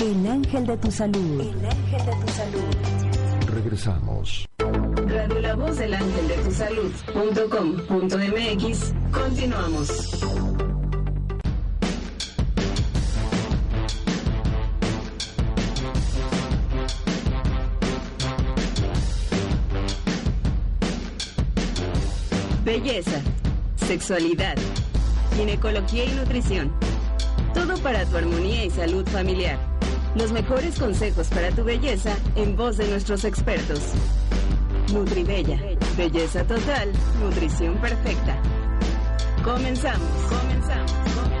El ángel de tu salud. El ángel de tu salud. Regresamos. Radio La Voz del Ángel de tu Salud.com.mx. Continuamos. Belleza, sexualidad, ginecología y nutrición. Todo para tu armonía y salud familiar. Los mejores consejos para tu belleza en voz de nuestros expertos. Nutribella. Belleza total, nutrición perfecta. Comenzamos, comenzamos, comenzamos.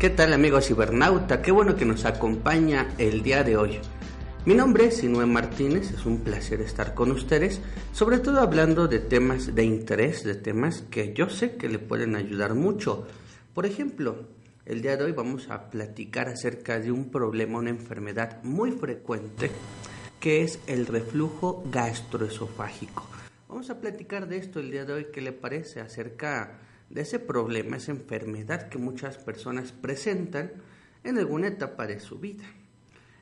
¿Qué tal amigos cibernauta? Qué bueno que nos acompaña el día de hoy. Mi nombre es Sinue Martínez, es un placer estar con ustedes, sobre todo hablando de temas de interés, de temas que yo sé que le pueden ayudar mucho. Por ejemplo, el día de hoy vamos a platicar acerca de un problema, una enfermedad muy frecuente, que es el reflujo gastroesofágico. Vamos a platicar de esto el día de hoy, ¿qué le parece acerca de ese problema, esa enfermedad que muchas personas presentan en alguna etapa de su vida?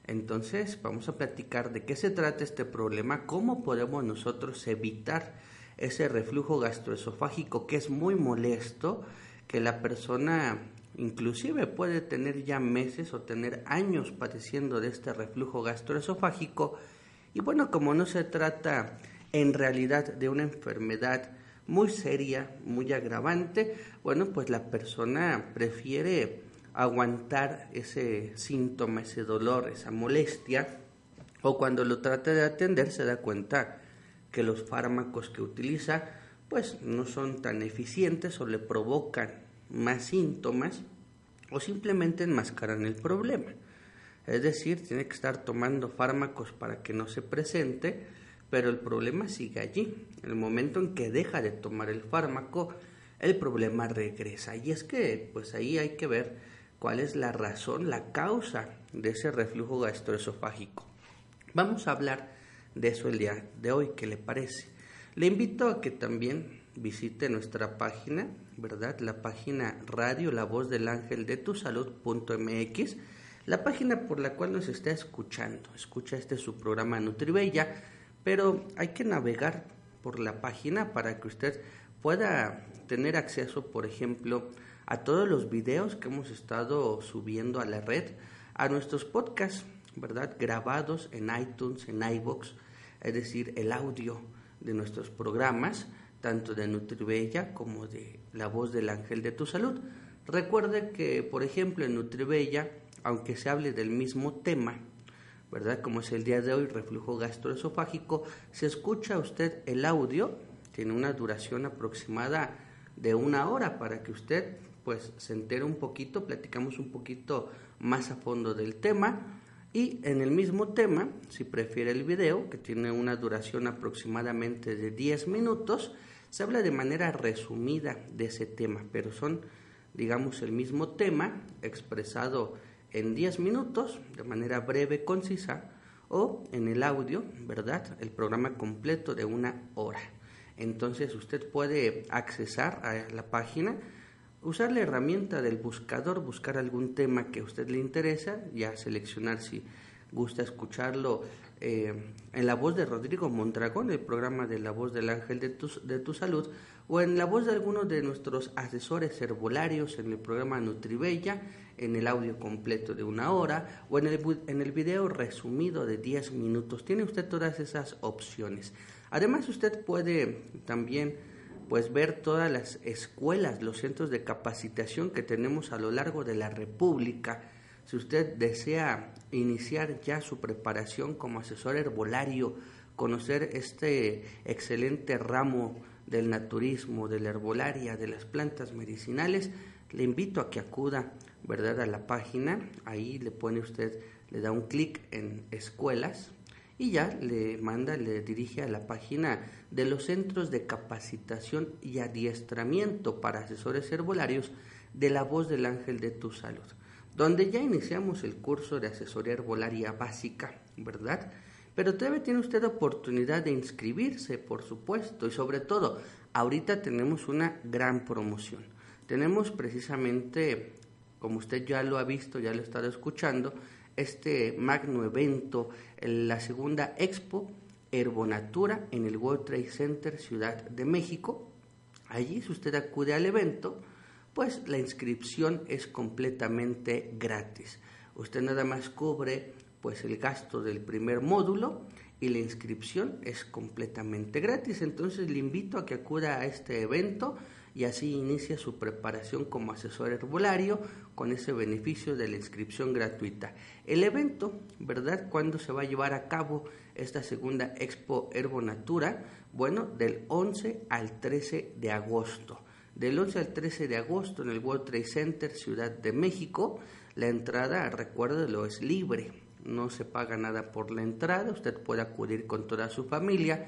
Entonces vamos a platicar de qué se trata este problema, cómo podemos nosotros evitar ese reflujo gastroesofágico que es muy molesto, que la persona inclusive puede tener ya meses o tener años padeciendo de este reflujo gastroesofágico. Y bueno, como no se trata en realidad de una enfermedad muy seria, muy agravante, bueno, pues la persona prefiere aguantar ese síntoma, ese dolor, esa molestia, o cuando lo trata de atender se da cuenta que los fármacos que utiliza pues no son tan eficientes o le provocan más síntomas o simplemente enmascaran el problema. Es decir, tiene que estar tomando fármacos para que no se presente, pero el problema sigue allí. En el momento en que deja de tomar el fármaco, el problema regresa. Y es que pues ahí hay que ver cuál es la razón, la causa de ese reflujo gastroesofágico. Vamos a hablar de eso el día de hoy, ¿qué le parece? Le invito a que también visite nuestra página, ¿verdad? La página Radio La Voz del Ángel de tu Salud.mx, la página por la cual nos está escuchando. Escucha este su programa Nutribella, pero hay que navegar por la página para que usted pueda tener acceso, por ejemplo, a todos los videos que hemos estado subiendo a la red, a nuestros podcasts, ¿verdad? Grabados en iTunes, en iBox, es decir, el audio de nuestros programas, tanto de Nutribella como de La Voz del Ángel de tu Salud. Recuerde que, por ejemplo, en Nutribella, aunque se hable del mismo tema, ¿verdad? Como es el día de hoy, reflujo gastroesofágico, se escucha usted el audio, tiene una duración aproximada de una hora para que usted pues se entera un poquito, platicamos un poquito más a fondo del tema y en el mismo tema, si prefiere el video, que tiene una duración aproximadamente de 10 minutos, se habla de manera resumida de ese tema, pero son, digamos, el mismo tema expresado en 10 minutos, de manera breve, concisa, o en el audio, ¿verdad? El programa completo de una hora. Entonces usted puede accesar a la página usar la herramienta del buscador, buscar algún tema que a usted le interesa, ya seleccionar si gusta escucharlo eh, en la voz de Rodrigo Mondragón, el programa de la voz del ángel de tu, de tu salud, o en la voz de algunos de nuestros asesores herbolarios en el programa Nutribella, en el audio completo de una hora, o en el, en el video resumido de 10 minutos. Tiene usted todas esas opciones. Además, usted puede también pues ver todas las escuelas, los centros de capacitación que tenemos a lo largo de la República. Si usted desea iniciar ya su preparación como asesor herbolario, conocer este excelente ramo del naturismo, de la herbolaria, de las plantas medicinales, le invito a que acuda, ¿verdad?, a la página. Ahí le pone usted, le da un clic en escuelas y ya le manda, le dirige a la página de los centros de capacitación y adiestramiento para asesores herbolarios de la voz del ángel de tu salud, donde ya iniciamos el curso de asesoría herbolaria básica, ¿verdad? Pero todavía tiene usted oportunidad de inscribirse, por supuesto, y sobre todo, ahorita tenemos una gran promoción. Tenemos precisamente, como usted ya lo ha visto, ya lo ha estado escuchando, este magno evento, la segunda expo Herbonatura en el World Trade Center Ciudad de México. Allí, si usted acude al evento, pues la inscripción es completamente gratis. Usted nada más cubre pues el gasto del primer módulo y la inscripción es completamente gratis. Entonces le invito a que acuda a este evento y así inicia su preparación como asesor herbolario con ese beneficio de la inscripción gratuita. El evento, ¿verdad? ¿Cuándo se va a llevar a cabo esta segunda Expo Herbonatura? Bueno, del 11 al 13 de agosto. Del 11 al 13 de agosto en el World Trade Center, Ciudad de México. La entrada, recuérdelo, es libre. No se paga nada por la entrada. Usted puede acudir con toda su familia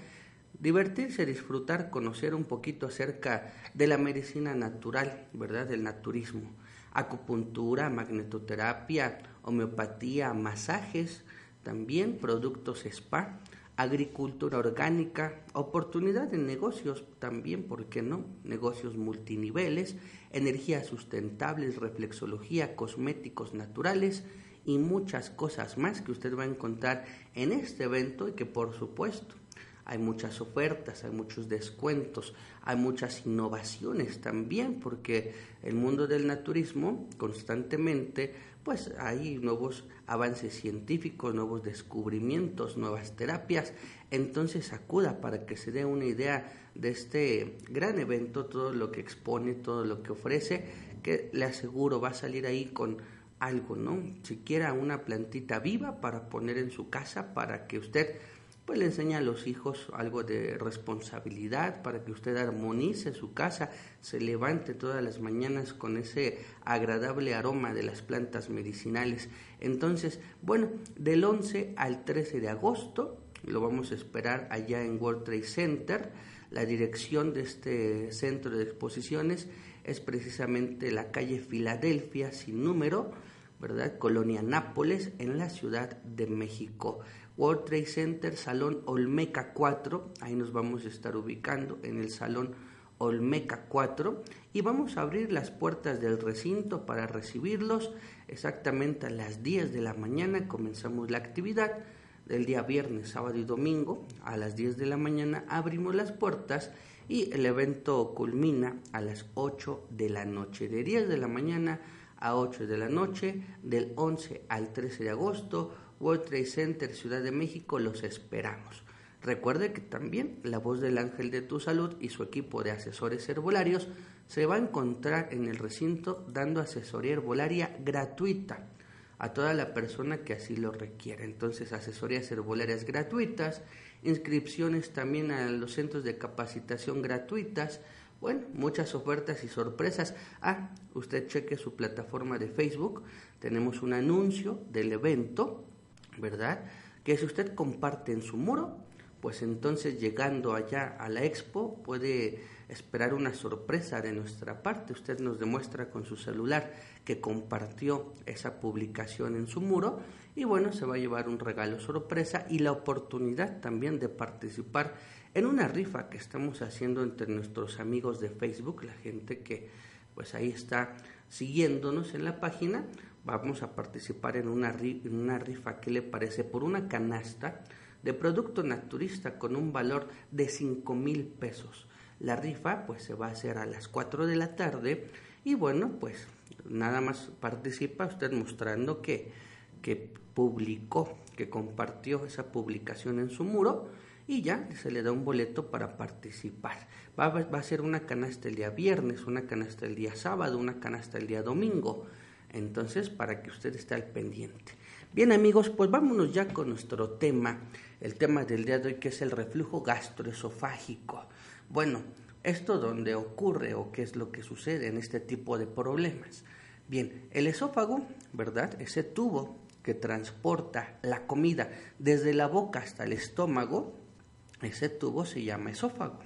divertirse, disfrutar, conocer un poquito acerca de la medicina natural, ¿verdad? Del naturismo. Acupuntura, magnetoterapia, homeopatía, masajes, también productos spa, agricultura orgánica, oportunidad de negocios también, ¿por qué no? Negocios multiniveles, energías sustentables, reflexología, cosméticos naturales y muchas cosas más que usted va a encontrar en este evento y que por supuesto hay muchas ofertas, hay muchos descuentos, hay muchas innovaciones también, porque el mundo del naturismo constantemente, pues hay nuevos avances científicos, nuevos descubrimientos, nuevas terapias. Entonces acuda para que se dé una idea de este gran evento, todo lo que expone, todo lo que ofrece, que le aseguro va a salir ahí con algo, ¿no? Siquiera una plantita viva para poner en su casa para que usted pues le enseña a los hijos algo de responsabilidad para que usted armonice su casa, se levante todas las mañanas con ese agradable aroma de las plantas medicinales. Entonces, bueno, del 11 al 13 de agosto lo vamos a esperar allá en World Trade Center. La dirección de este centro de exposiciones es precisamente la calle Filadelfia sin número, ¿verdad? Colonia Nápoles en la Ciudad de México. World Trade Center, Salón Olmeca 4, ahí nos vamos a estar ubicando en el Salón Olmeca 4 y vamos a abrir las puertas del recinto para recibirlos exactamente a las 10 de la mañana. Comenzamos la actividad del día viernes, sábado y domingo. A las 10 de la mañana abrimos las puertas y el evento culmina a las 8 de la noche. De 10 de la mañana a 8 de la noche del 11 al 13 de agosto World Trade Center, Ciudad de México, los esperamos. Recuerde que también la voz del ángel de tu salud y su equipo de asesores herbolarios se va a encontrar en el recinto dando asesoría herbolaria gratuita a toda la persona que así lo requiera. Entonces, asesorías herbolarias gratuitas, inscripciones también a los centros de capacitación gratuitas, bueno, muchas ofertas y sorpresas. Ah, usted cheque su plataforma de Facebook, tenemos un anuncio del evento ¿verdad? Que si usted comparte en su muro, pues entonces llegando allá a la expo puede esperar una sorpresa de nuestra parte. Usted nos demuestra con su celular que compartió esa publicación en su muro y bueno, se va a llevar un regalo sorpresa y la oportunidad también de participar en una rifa que estamos haciendo entre nuestros amigos de Facebook, la gente que pues ahí está siguiéndonos en la página, vamos a participar en una, en una rifa que le parece por una canasta de producto naturista con un valor de 5 mil pesos. La rifa pues se va a hacer a las 4 de la tarde y bueno pues nada más participa usted mostrando que, que publicó, que compartió esa publicación en su muro y ya se le da un boleto para participar. Va, va a ser una canasta el día viernes, una canasta el día sábado, una canasta el día domingo. Entonces, para que usted esté al pendiente. Bien amigos, pues vámonos ya con nuestro tema, el tema del día de hoy que es el reflujo gastroesofágico. Bueno, esto donde ocurre o qué es lo que sucede en este tipo de problemas. Bien, el esófago, ¿verdad? Ese tubo que transporta la comida desde la boca hasta el estómago, ese tubo se llama esófago.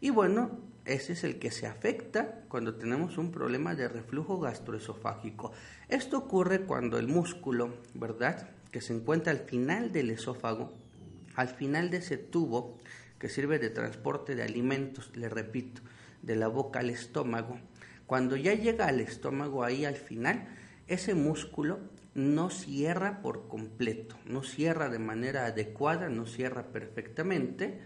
Y bueno, ese es el que se afecta cuando tenemos un problema de reflujo gastroesofágico. Esto ocurre cuando el músculo, ¿verdad?, que se encuentra al final del esófago, al final de ese tubo que sirve de transporte de alimentos, le repito, de la boca al estómago, cuando ya llega al estómago ahí al final, ese músculo no cierra por completo, no cierra de manera adecuada, no cierra perfectamente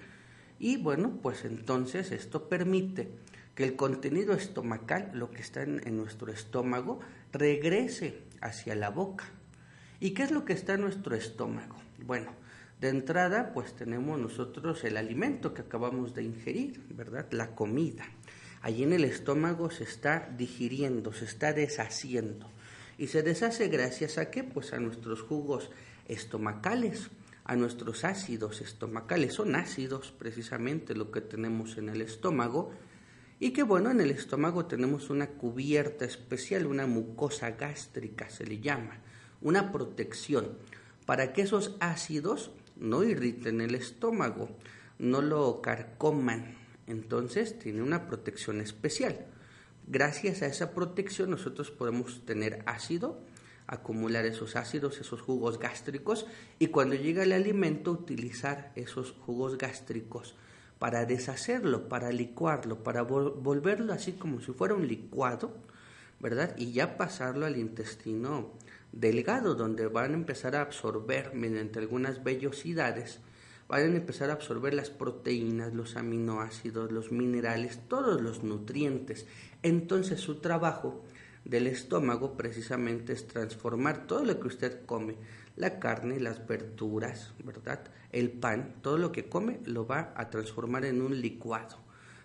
y bueno, pues entonces esto permite que el contenido estomacal, lo que está en, nuestro estómago, regrese hacia la boca. ¿Y qué es lo que está en nuestro estómago? Bueno, de entrada pues tenemos nosotros el alimento que acabamos de ingerir, ¿verdad? La comida. Allí en el estómago se está digiriendo, se está deshaciendo. Y se deshace gracias a qué? Pues a nuestros jugos estomacales, a nuestros ácidos estomacales. Son ácidos precisamente lo que tenemos en el estómago. Y que bueno, en el estómago tenemos una cubierta especial, una mucosa gástrica se le llama, una protección para que esos ácidos no irriten el estómago, no lo carcoman. Entonces tiene una protección especial. Gracias a esa protección nosotros podemos tener ácido, acumular esos ácidos, esos jugos gástricos y cuando llega el alimento utilizar esos jugos gástricos para deshacerlo, para licuarlo, para volverlo así como si fuera un licuado, ¿verdad? Y ya pasarlo al intestino delgado, donde van a empezar a absorber mediante algunas vellosidades van a empezar a absorber las proteínas, los aminoácidos, los minerales, todos los nutrientes. Entonces su trabajo del estómago precisamente es transformar todo lo que usted come, la carne, las verduras, ¿verdad? El pan, todo lo que come lo va a transformar en un licuado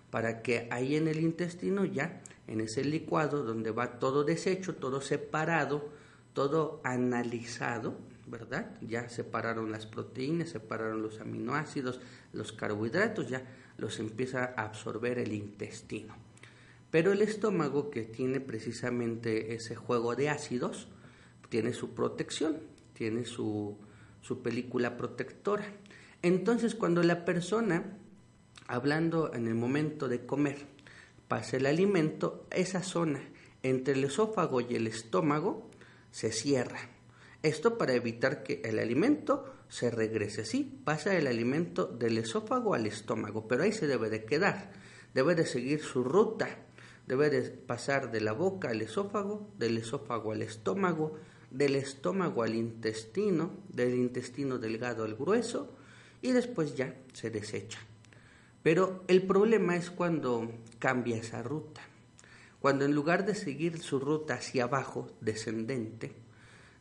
para que ahí en el intestino ya, en ese licuado donde va todo deshecho, todo separado, todo analizado, ¿verdad? Ya separaron las proteínas, separaron los aminoácidos, los carbohidratos, ya los empieza a absorber el intestino. Pero el estómago, que tiene precisamente ese juego de ácidos, tiene su protección, tiene su, su película protectora. Entonces, cuando la persona, hablando en el momento de comer, pasa el alimento, esa zona entre el esófago y el estómago se cierra esto para evitar que el alimento se regrese. Sí, pasa el alimento del esófago al estómago, pero ahí se debe de quedar. Debe de seguir su ruta. Debe de pasar de la boca al esófago, del esófago al estómago, del estómago al intestino, del intestino delgado al grueso y después ya se desecha. Pero el problema es cuando cambia esa ruta. Cuando en lugar de seguir su ruta hacia abajo, descendente,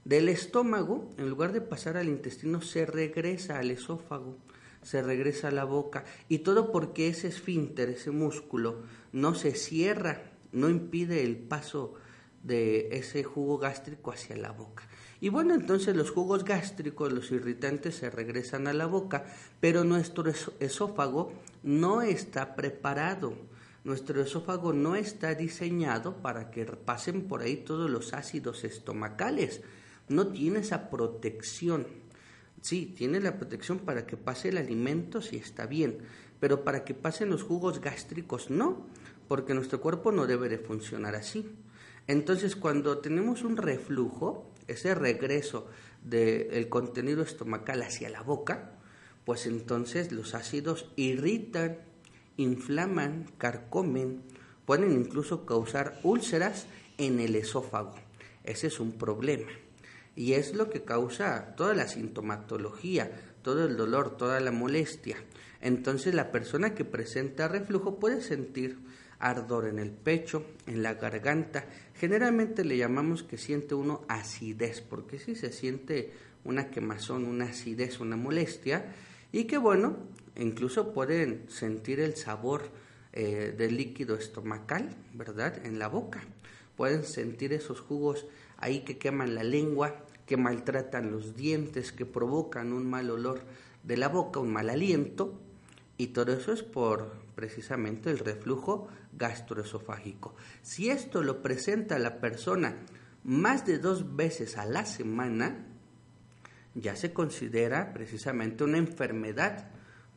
del estómago, en lugar de pasar al intestino, se regresa al esófago, se regresa a la boca. Y todo porque ese esfínter, ese músculo, no se cierra, no impide el paso de ese jugo gástrico hacia la boca. Y bueno, entonces los jugos gástricos, los irritantes se regresan a la boca, pero nuestro esófago no está preparado. Nuestro esófago no está diseñado para que pasen por ahí todos los ácidos estomacales no tiene esa protección. Sí, tiene la protección para que pase el alimento si está bien, pero para que pasen los jugos gástricos no, porque nuestro cuerpo no debe de funcionar así. Entonces, cuando tenemos un reflujo, ese regreso del contenido estomacal hacia la boca, pues entonces los ácidos irritan, inflaman, carcomen, pueden incluso causar úlceras en el esófago. Ese es un problema y es lo que causa toda la sintomatología, todo el dolor, toda la molestia. Entonces la persona que presenta reflujo puede sentir ardor en el pecho, en la garganta. Generalmente le llamamos que siente uno acidez, porque si se siente una quemazón, una acidez, una molestia, y que bueno, incluso pueden sentir el sabor eh, del líquido estomacal, ¿verdad? En la boca. Pueden sentir esos jugos ahí que queman la lengua, que maltratan los dientes, que provocan un mal olor de la boca, un mal aliento, y todo eso es por precisamente el reflujo gastroesofágico. Si esto lo presenta la persona más de dos veces a la semana, ya se considera precisamente una enfermedad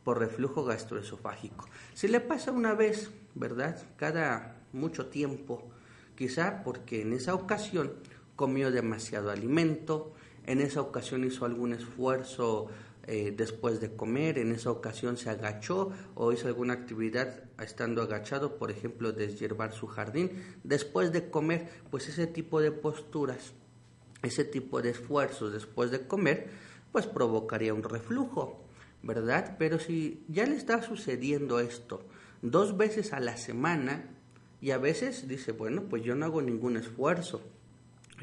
por reflujo gastroesofágico. Si le pasa una vez, ¿verdad? Cada mucho tiempo, quizá porque en esa ocasión comió demasiado alimento, en esa ocasión hizo algún esfuerzo eh, después de comer, en esa ocasión se agachó o hizo alguna actividad estando agachado, por ejemplo, deshiervar su jardín, después de comer, pues ese tipo de posturas, ese tipo de esfuerzos después de comer, pues provocaría un reflujo, ¿verdad? Pero si ya le está sucediendo esto dos veces a la semana y a veces dice, bueno, pues yo no hago ningún esfuerzo,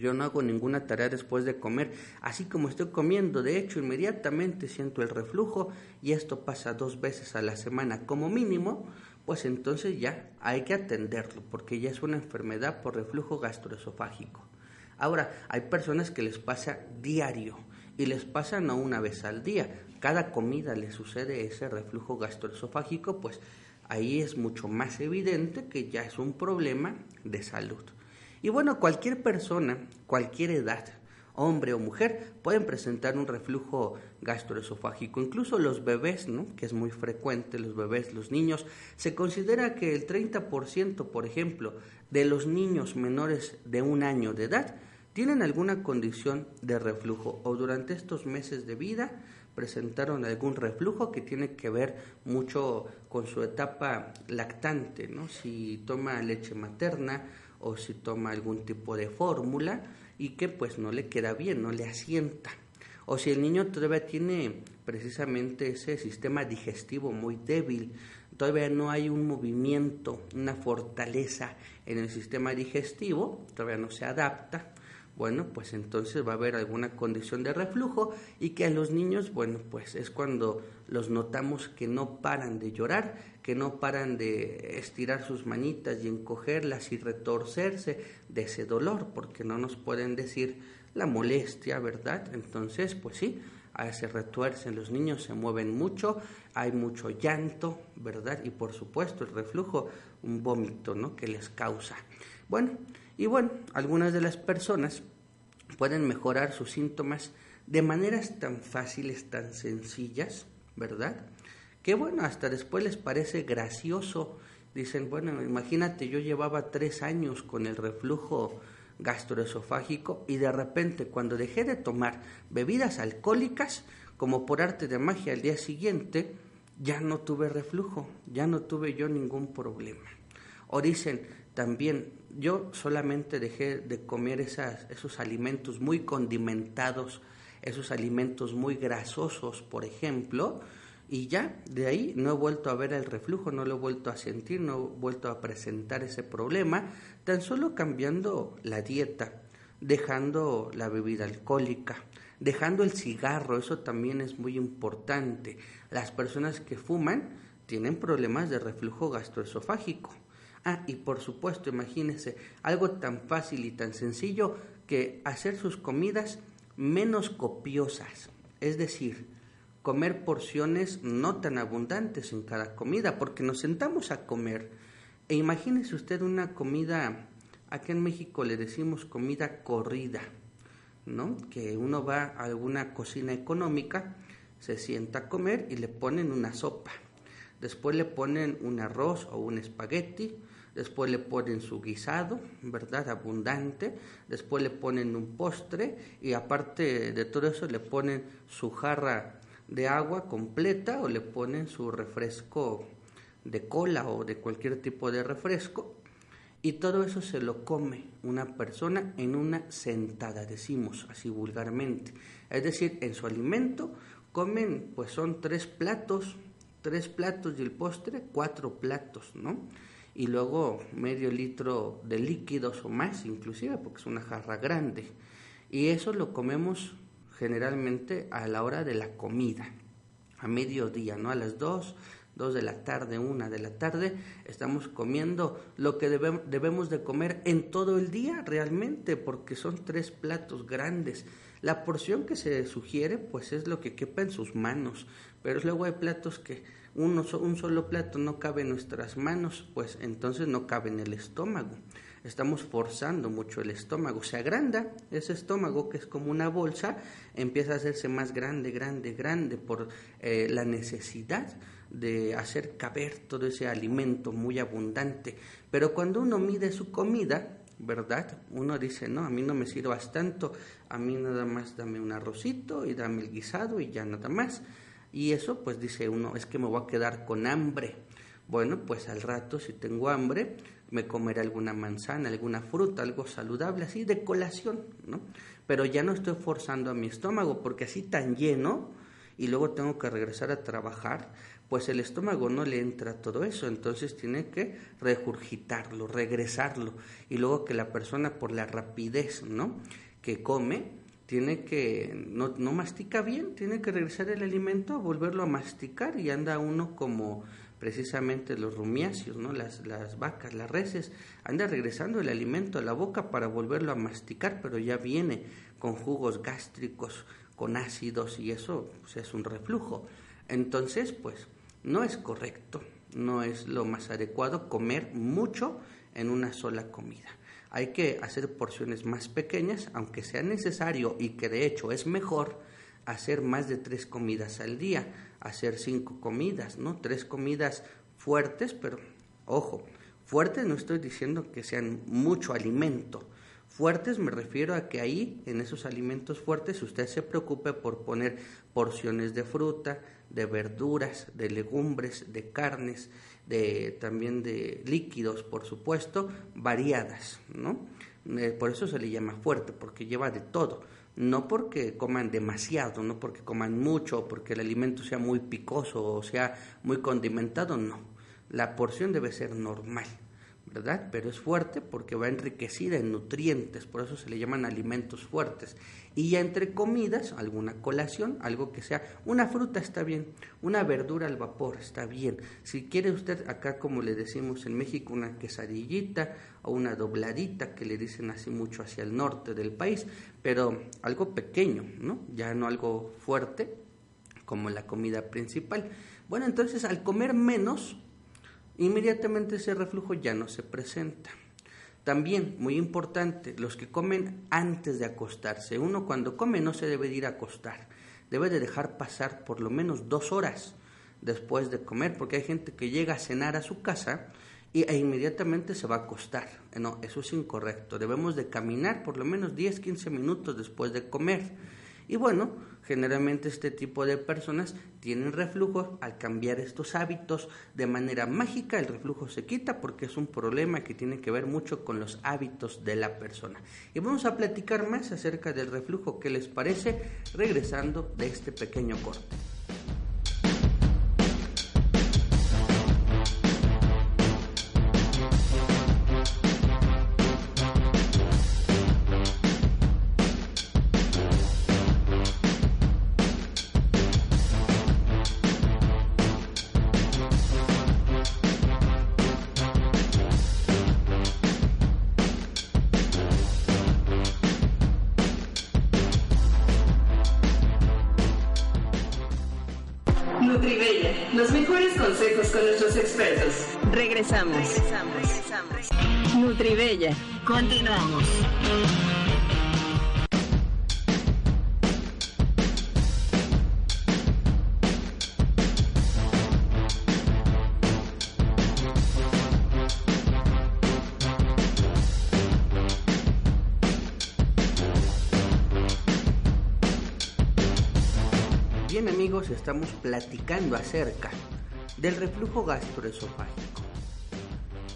yo no hago ninguna tarea después de comer, así como estoy comiendo. De hecho, inmediatamente siento el reflujo y esto pasa dos veces a la semana como mínimo, pues entonces ya hay que atenderlo porque ya es una enfermedad por reflujo gastroesofágico. Ahora, hay personas que les pasa diario y les pasa no una vez al día. Cada comida le sucede ese reflujo gastroesofágico, pues ahí es mucho más evidente que ya es un problema de salud. Y bueno, cualquier persona, cualquier edad, hombre o mujer, pueden presentar un reflujo gastroesofágico. Incluso los bebés, ¿no? que es muy frecuente, los bebés, los niños, se considera que el 30%, por ejemplo, de los niños menores de un año de edad tienen alguna condición de reflujo o durante estos meses de vida presentaron algún reflujo que tiene que ver mucho con su etapa lactante, ¿no? Si toma leche materna o si toma algún tipo de fórmula y que pues no le queda bien, no le asienta. O si el niño todavía tiene precisamente ese sistema digestivo muy débil, todavía no hay un movimiento, una fortaleza en el sistema digestivo, todavía no se adapta, bueno, pues entonces va a haber alguna condición de reflujo y que a los niños, bueno, pues es cuando los notamos que no paran de llorar, que no paran de estirar sus manitas y encogerlas y retorcerse de ese dolor, porque no nos pueden decir la molestia, ¿verdad? Entonces, pues sí, se retuercen los niños, se mueven mucho, hay mucho llanto, ¿verdad? Y por supuesto el reflujo, un vómito, ¿no? Que les causa. Bueno, y bueno, algunas de las personas pueden mejorar sus síntomas de maneras tan fáciles, tan sencillas, ¿verdad? Que bueno, hasta después les parece gracioso. Dicen, bueno, imagínate, yo llevaba tres años con el reflujo gastroesofágico y de repente cuando dejé de tomar bebidas alcohólicas, como por arte de magia al día siguiente, ya no tuve reflujo, ya no tuve yo ningún problema. O dicen, también yo solamente dejé de comer esas, esos alimentos muy condimentados, esos alimentos muy grasosos, por ejemplo, y ya de ahí no he vuelto a ver el reflujo, no lo he vuelto a sentir, no he vuelto a presentar ese problema, tan solo cambiando la dieta, dejando la bebida alcohólica, dejando el cigarro, eso también es muy importante. Las personas que fuman tienen problemas de reflujo gastroesofágico Ah, y por supuesto, imagínense, algo tan fácil y tan sencillo que hacer sus comidas menos copiosas, es decir, comer porciones no tan abundantes en cada comida, porque nos sentamos a comer e imagínese usted una comida, aquí en México le decimos comida corrida, ¿no? Que uno va a alguna cocina económica, se sienta a comer y le ponen una sopa, después le ponen un arroz o un espagueti, después le ponen su guisado, ¿verdad? Abundante, después le ponen un postre y aparte de todo eso le ponen su jarra de agua completa o le ponen su refresco de cola o de cualquier tipo de refresco y todo eso se lo come una persona en una sentada, decimos así vulgarmente. Es decir, en su alimento comen, pues son tres platos, tres platos y el postre, cuatro platos, ¿no? y luego medio litro de líquidos o más inclusive porque es una jarra grande y eso lo comemos generalmente a la hora de la comida a mediodía no a las dos dos de la tarde una de la tarde estamos comiendo lo que debemos de comer en todo el día realmente porque son tres platos grandes la porción que se sugiere pues es lo que quepa en sus manos pero luego hay platos que uno, un solo plato no cabe en nuestras manos, pues entonces no cabe en el estómago. Estamos forzando mucho el estómago. Se agranda ese estómago que es como una bolsa, empieza a hacerse más grande, grande, grande por eh, la necesidad de hacer caber todo ese alimento muy abundante. Pero cuando uno mide su comida, ¿verdad? Uno dice, no, a mí no me sirvas tanto, a mí nada más dame un arrocito y dame el guisado y ya nada más. Y eso pues dice uno, es que me voy a quedar con hambre. Bueno, pues al rato si tengo hambre, me comeré alguna manzana, alguna fruta, algo saludable, así de colación, ¿no? Pero ya no estoy forzando a mi estómago, porque así tan lleno y luego tengo que regresar a trabajar, pues el estómago no le entra todo eso, entonces tiene que regurgitarlo, regresarlo, y luego que la persona por la rapidez, ¿no? Que come, tiene que, no, no mastica bien, tiene que regresar el alimento, volverlo a masticar y anda uno como precisamente los rumiáceos, ¿no? las, las vacas, las reses, anda regresando el alimento a la boca para volverlo a masticar, pero ya viene con jugos gástricos, con ácidos y eso pues, es un reflujo. Entonces, pues no es correcto, no es lo más adecuado comer mucho en una sola comida. Hay que hacer porciones más pequeñas, aunque sea necesario y que de hecho es mejor hacer más de tres comidas al día, hacer cinco comidas, ¿no? Tres comidas fuertes, pero ojo, fuertes no estoy diciendo que sean mucho alimento. Fuertes me refiero a que ahí, en esos alimentos fuertes, usted se preocupe por poner porciones de fruta, de verduras, de legumbres, de carnes, de también de líquidos, por supuesto, variadas, ¿no? Eh, por eso se le llama fuerte, porque lleva de todo no porque coman demasiado, no porque coman mucho, porque el alimento sea muy picoso o sea muy condimentado, no. La porción debe ser normal. ¿Verdad? Pero es fuerte porque va enriquecida en nutrientes, por eso se le llaman alimentos fuertes. Y ya entre comidas, alguna colación, algo que sea, una fruta está bien, una verdura al vapor está bien. Si quiere usted acá, como le decimos en México, una quesadillita o una dobladita, que le dicen así mucho hacia el norte del país, pero algo pequeño, ¿no? Ya no algo fuerte como la comida principal. Bueno, entonces al comer menos, inmediatamente ese reflujo ya no se presenta. También, muy importante, los que comen antes de acostarse. Uno cuando come no se debe de ir a acostar, debe de dejar pasar por lo menos dos horas después de comer, porque hay gente que llega a cenar a su casa y, e inmediatamente se va a acostar. No, eso es incorrecto. Debemos de caminar por lo menos 10, 15 minutos después de comer y bueno, generalmente este tipo de personas tienen reflujo. Al cambiar estos hábitos de manera mágica, el reflujo se quita porque es un problema que tiene que ver mucho con los hábitos de la persona. Y vamos a platicar más acerca del reflujo. ¿Qué les parece? Regresando de este pequeño corte. Bien amigos, estamos platicando acerca del reflujo gastroesofágico.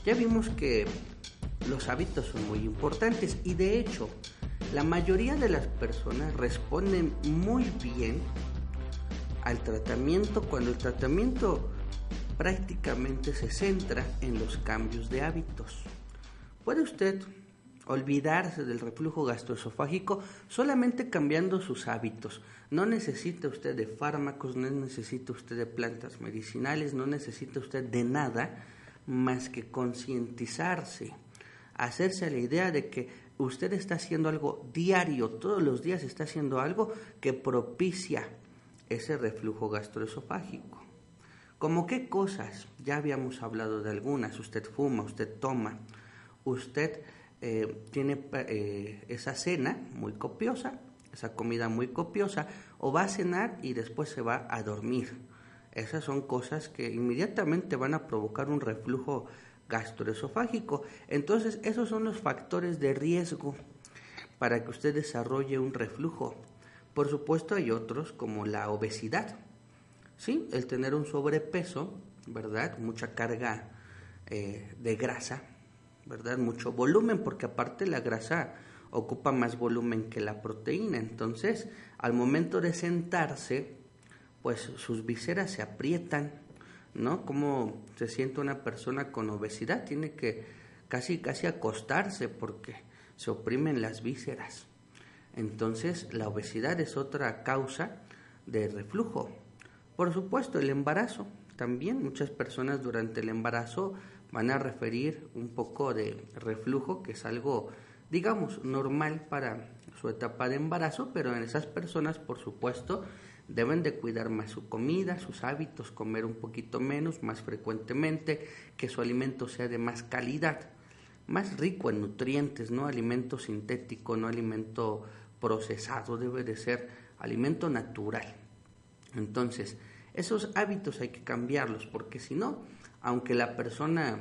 Ya vimos que los hábitos son muy importantes y de hecho la mayoría de las personas responden muy bien al tratamiento cuando el tratamiento prácticamente se centra en los cambios de hábitos. Puede usted olvidarse del reflujo gastroesofágico solamente cambiando sus hábitos. No necesita usted de fármacos, no necesita usted de plantas medicinales, no necesita usted de nada más que concientizarse, hacerse la idea de que usted está haciendo algo diario, todos los días está haciendo algo que propicia ese reflujo gastroesofágico. ¿Como qué cosas? Ya habíamos hablado de algunas. Usted fuma, usted toma, usted eh, tiene eh, esa cena muy copiosa, esa comida muy copiosa, o va a cenar y después se va a dormir esas son cosas que inmediatamente van a provocar un reflujo gastroesofágico. Entonces, esos son los factores de riesgo para que usted desarrolle un reflujo. Por supuesto, hay otros como la obesidad. Sí, el tener un sobrepeso, ¿verdad? Mucha carga eh, de grasa, ¿verdad? Mucho volumen, porque aparte la grasa ocupa más volumen que la proteína. Entonces, al momento de sentarse, pues sus viseras se aprietan, ¿no? Como se siente una persona con obesidad, tiene que casi casi acostarse porque se oprimen las vísceras. Entonces, la obesidad es otra causa de reflujo. Por supuesto, el embarazo. También muchas personas durante el embarazo van a referir un poco de reflujo, que es algo, digamos, normal para su etapa de embarazo, pero en esas personas, por supuesto, deben de cuidar más su comida, sus hábitos, comer un poquito menos, más frecuentemente, que su alimento sea de más calidad, más rico en nutrientes, no alimento sintético, no alimento procesado, debe de ser alimento natural. Entonces, esos hábitos hay que cambiarlos, porque si no, aunque la persona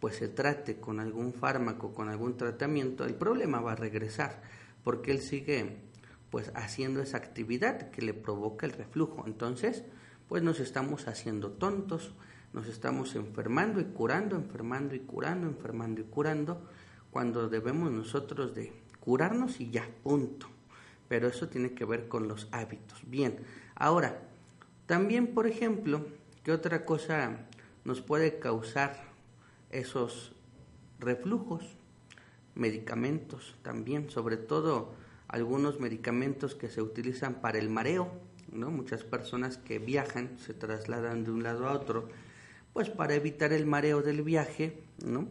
pues se trate con algún fármaco, con algún tratamiento, el problema va a regresar, porque él sigue pues haciendo esa actividad que le provoca el reflujo. Entonces, pues nos estamos haciendo tontos, nos estamos enfermando y curando, enfermando y curando, enfermando y curando, cuando debemos nosotros de curarnos y ya, punto. Pero eso tiene que ver con los hábitos. Bien, ahora, también, por ejemplo, ¿qué otra cosa nos puede causar esos reflujos? Medicamentos también, sobre todo algunos medicamentos que se utilizan para el mareo, ¿no? Muchas personas que viajan se trasladan de un lado a otro, pues para evitar el mareo del viaje, ¿no?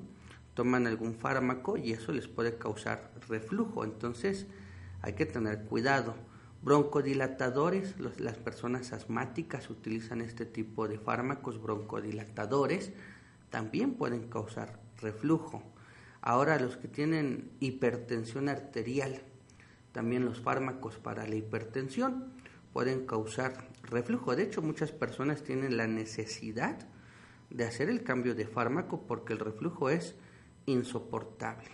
Toman algún fármaco y eso les puede causar reflujo, entonces hay que tener cuidado. Broncodilatadores, las personas asmáticas utilizan este tipo de fármacos broncodilatadores, también pueden causar reflujo. Ahora los que tienen hipertensión arterial, también los fármacos para la hipertensión pueden causar reflujo. De hecho, muchas personas tienen la necesidad de hacer el cambio de fármaco porque el reflujo es insoportable.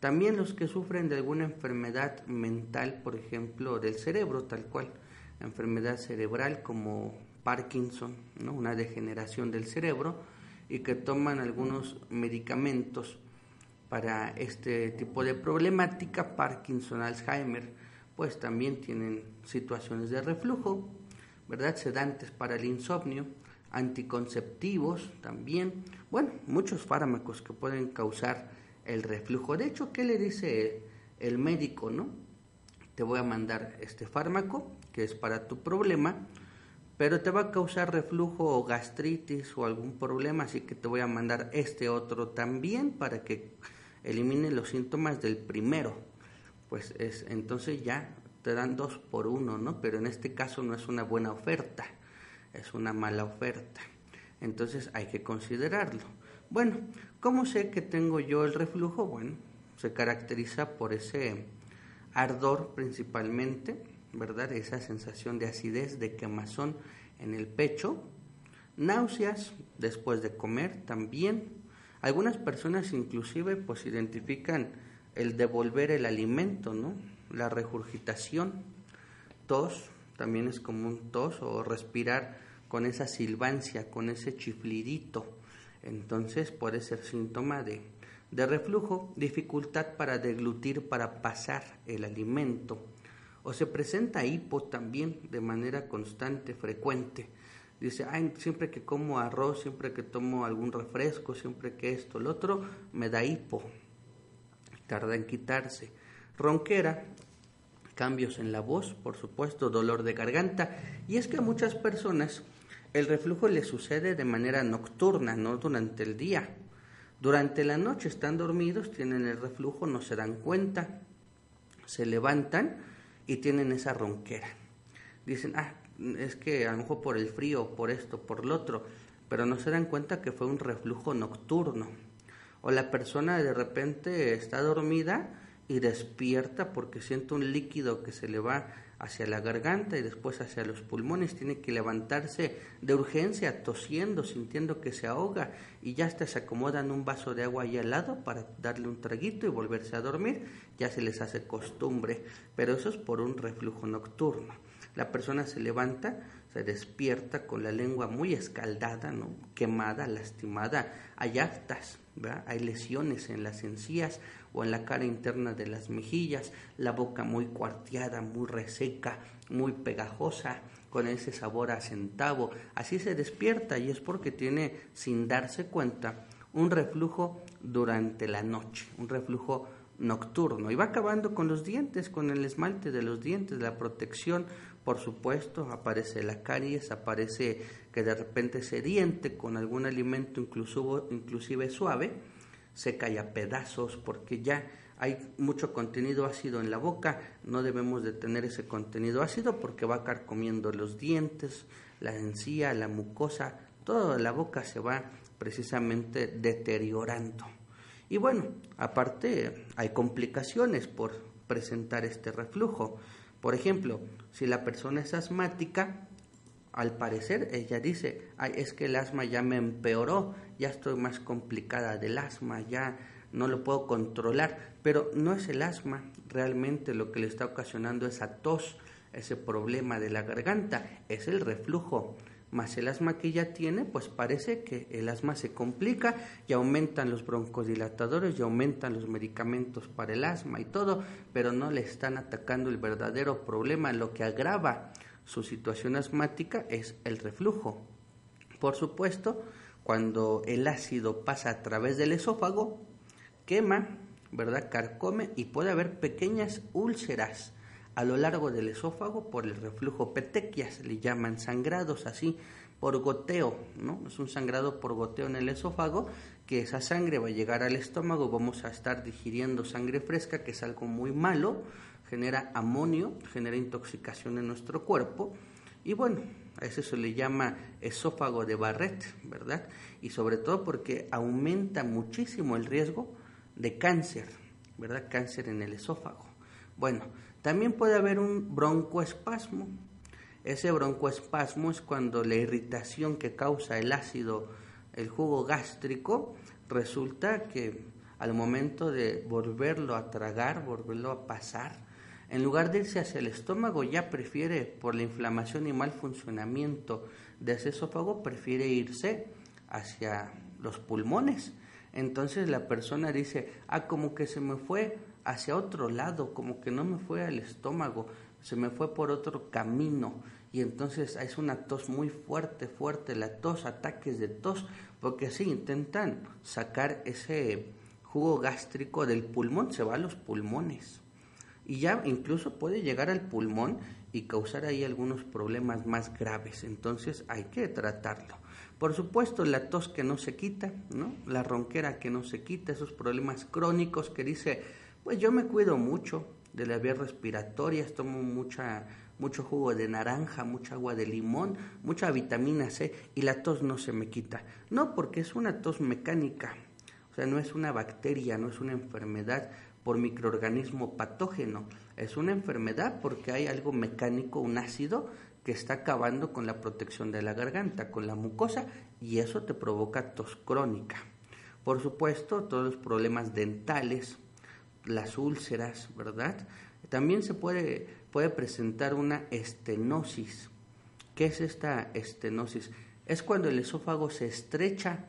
También los que sufren de alguna enfermedad mental, por ejemplo, del cerebro, tal cual, enfermedad cerebral como Parkinson, una degeneración del cerebro, y que toman algunos medicamentos para este tipo de problemática, Parkinson, Alzheimer, pues también tienen situaciones de reflujo, ¿verdad? Sedantes para el insomnio, anticonceptivos también, bueno, muchos fármacos que pueden causar el reflujo. De hecho, ¿qué le dice el médico, no? Te voy a mandar este fármaco, que es para tu problema, pero te va a causar reflujo o gastritis o algún problema, así que te voy a mandar este otro también para que elimine los síntomas del primero. Pues es, entonces ya te dan dos por uno, ¿no? Pero en este caso no es una buena oferta, es una mala oferta. Entonces hay que considerarlo. Bueno, ¿cómo sé que tengo yo el reflujo? Bueno, se caracteriza por ese ardor principalmente, ¿verdad? Esa sensación de acidez, de quemazón en el pecho, náuseas después de comer también, algunas personas inclusive pues identifican el devolver el alimento, ¿no? La regurgitación, tos, también es común tos o respirar con esa silbancia, con ese chiflidito. Entonces puede ser síntoma de, de reflujo, dificultad para deglutir, para pasar el alimento. O se presenta hipo también de manera constante, frecuente dice, siempre que como arroz, siempre que tomo algún refresco, siempre que esto, el otro, me da hipo, tarda en quitarse. Ronquera, cambios en la voz, por supuesto, dolor de garganta, y es que a muchas personas el reflujo les sucede de manera nocturna, no durante el día. Durante la noche están dormidos, tienen el reflujo, no se dan cuenta, se levantan y tienen esa ronquera. Dicen, ah, es que a lo mejor por el frío, por esto, por lo otro, pero no se dan cuenta que fue un reflujo nocturno. O la persona de repente está dormida y despierta porque siente un líquido que se le va hacia la garganta y después hacia los pulmones, tiene que levantarse de urgencia, tosiendo, sintiendo que se ahoga y ya hasta se acomodan un vaso de agua ahí al lado para darle un traguito y volverse a dormir, ya se les hace costumbre, pero eso es por un reflujo nocturno. La persona se levanta, se despierta con la lengua muy escaldada, ¿no? quemada, lastimada, hay aftas, hay lesiones en las encías o en la cara interna de las mejillas, la boca muy cuarteada, muy reseca, muy pegajosa, con ese sabor a centavo. Así se despierta y es porque tiene, sin darse cuenta, un reflujo durante la noche, un reflujo nocturno y va acabando con los dientes, con el esmalte de los dientes, la protección, por supuesto, aparece la caries, aparece que de repente se diente con algún alimento inclusive, inclusive suave, se cae a pedazos porque ya hay mucho contenido ácido en la boca, no debemos de tener ese contenido ácido porque va a estar comiendo los dientes, la encía, la mucosa, toda la boca se va precisamente deteriorando. Y bueno, aparte hay complicaciones por presentar este reflujo. Por ejemplo, si la persona es asmática, al parecer ella dice, Ay, es que el asma ya me empeoró, ya estoy más complicada del asma, ya no lo puedo controlar, pero no es el asma, realmente lo que le está ocasionando esa tos, ese problema de la garganta, es el reflujo más el asma que ella tiene, pues parece que el asma se complica y aumentan los broncodilatadores y aumentan los medicamentos para el asma y todo, pero no le están atacando el verdadero problema. Lo que agrava su situación asmática es el reflujo. Por supuesto, cuando el ácido pasa a través del esófago, quema, ¿verdad? Carcome y puede haber pequeñas úlceras a lo largo del esófago por el reflujo petequias, le llaman sangrados así por goteo, ¿no? Es un sangrado por goteo en el esófago, que esa sangre va a llegar al estómago, vamos a estar digiriendo sangre fresca, que es algo muy malo, genera amonio, genera intoxicación en nuestro cuerpo, y bueno, a eso se le llama esófago de Barrett, ¿verdad? Y sobre todo porque aumenta muchísimo el riesgo de cáncer, ¿verdad? Cáncer en el esófago. Bueno, también puede haber un broncoespasmo. Ese broncoespasmo es cuando la irritación que causa el ácido, el jugo gástrico, resulta que al momento de volverlo a tragar, volverlo a pasar, en lugar de irse hacia el estómago, ya prefiere, por la inflamación y mal funcionamiento de ese esófago, prefiere irse hacia los pulmones. Entonces la persona dice, ah, como que se me fue hacia otro lado, como que no me fue al estómago, se me fue por otro camino. Y entonces es una tos muy fuerte, fuerte, la tos, ataques de tos, porque así intentan sacar ese jugo gástrico del pulmón, se va a los pulmones. Y ya incluso puede llegar al pulmón y causar ahí algunos problemas más graves. Entonces hay que tratarlo. Por supuesto, la tos que no se quita, ¿no? La ronquera que no se quita, esos problemas crónicos que dice pues yo me cuido mucho de las vías respiratorias, tomo mucha, mucho jugo de naranja, mucha agua de limón, mucha vitamina C y la tos no se me quita. No, porque es una tos mecánica, o sea, no es una bacteria, no es una enfermedad por microorganismo patógeno, es una enfermedad porque hay algo mecánico, un ácido que está acabando con la protección de la garganta, con la mucosa, y eso te provoca tos crónica. Por supuesto, todos los problemas dentales, las úlceras, ¿verdad? También se puede, puede presentar una estenosis. ¿Qué es esta estenosis? Es cuando el esófago se estrecha,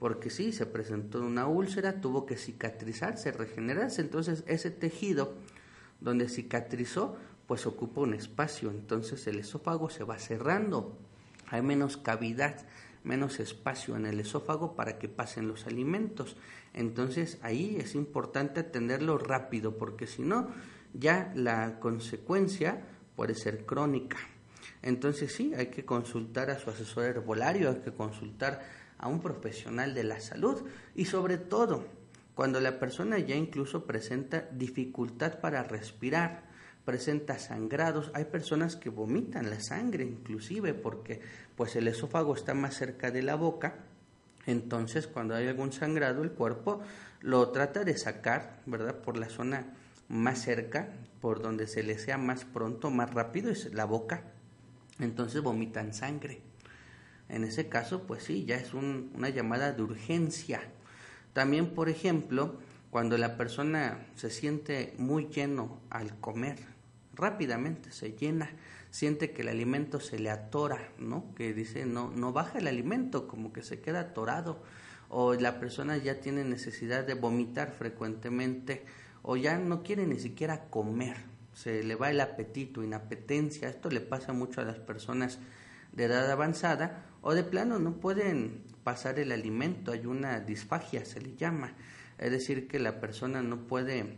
porque sí, se presentó una úlcera, tuvo que cicatrizarse, regenerarse, entonces ese tejido donde cicatrizó, pues ocupa un espacio, entonces el esófago se va cerrando, hay menos cavidad, menos espacio en el esófago para que pasen los alimentos. Entonces ahí es importante atenderlo rápido porque si no, ya la consecuencia puede ser crónica. Entonces sí, hay que consultar a su asesor herbolario, hay que consultar a un profesional de la salud y sobre todo cuando la persona ya incluso presenta dificultad para respirar, presenta sangrados, hay personas que vomitan la sangre inclusive porque pues el esófago está más cerca de la boca, entonces cuando hay algún sangrado el cuerpo lo trata de sacar, ¿verdad? Por la zona más cerca, por donde se les sea más pronto, más rápido, es la boca. Entonces vomitan sangre. En ese caso, pues sí, ya es una llamada de urgencia. También, por ejemplo, cuando la persona se siente muy lleno al comer, rápidamente se llena, siente que el alimento se le atora, ¿no? Que dice, no, no baja el alimento, como que se queda atorado, o la persona ya tiene necesidad de vomitar frecuentemente, o ya no quiere ni siquiera comer, se le va el apetito, inapetencia, esto le pasa mucho a las personas de edad avanzada, o de plano no pueden pasar el alimento, hay una disfagia, se le llama, es decir, que la persona no puede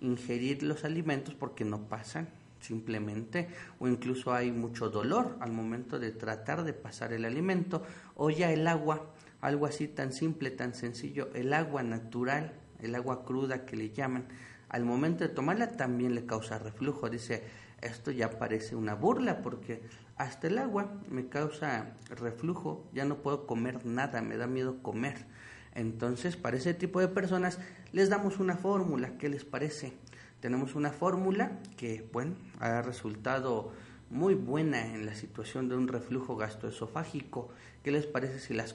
ingerir los alimentos porque no pasan simplemente. O incluso hay mucho dolor al momento de tratar de pasar el alimento. O ya el agua, algo así tan simple, tan sencillo, el agua natural, el agua cruda que le llaman, al momento de tomarla también le causa reflujo. Dice, esto ya parece una burla porque hasta el agua me causa reflujo, ya no puedo comer nada, me da miedo comer. Entonces, para ese tipo de personas les damos una fórmula, ¿qué les parece? Tenemos una fórmula que, bueno, ha resultado muy buena en la situación de un reflujo gastroesofágico. ¿Qué les parece si las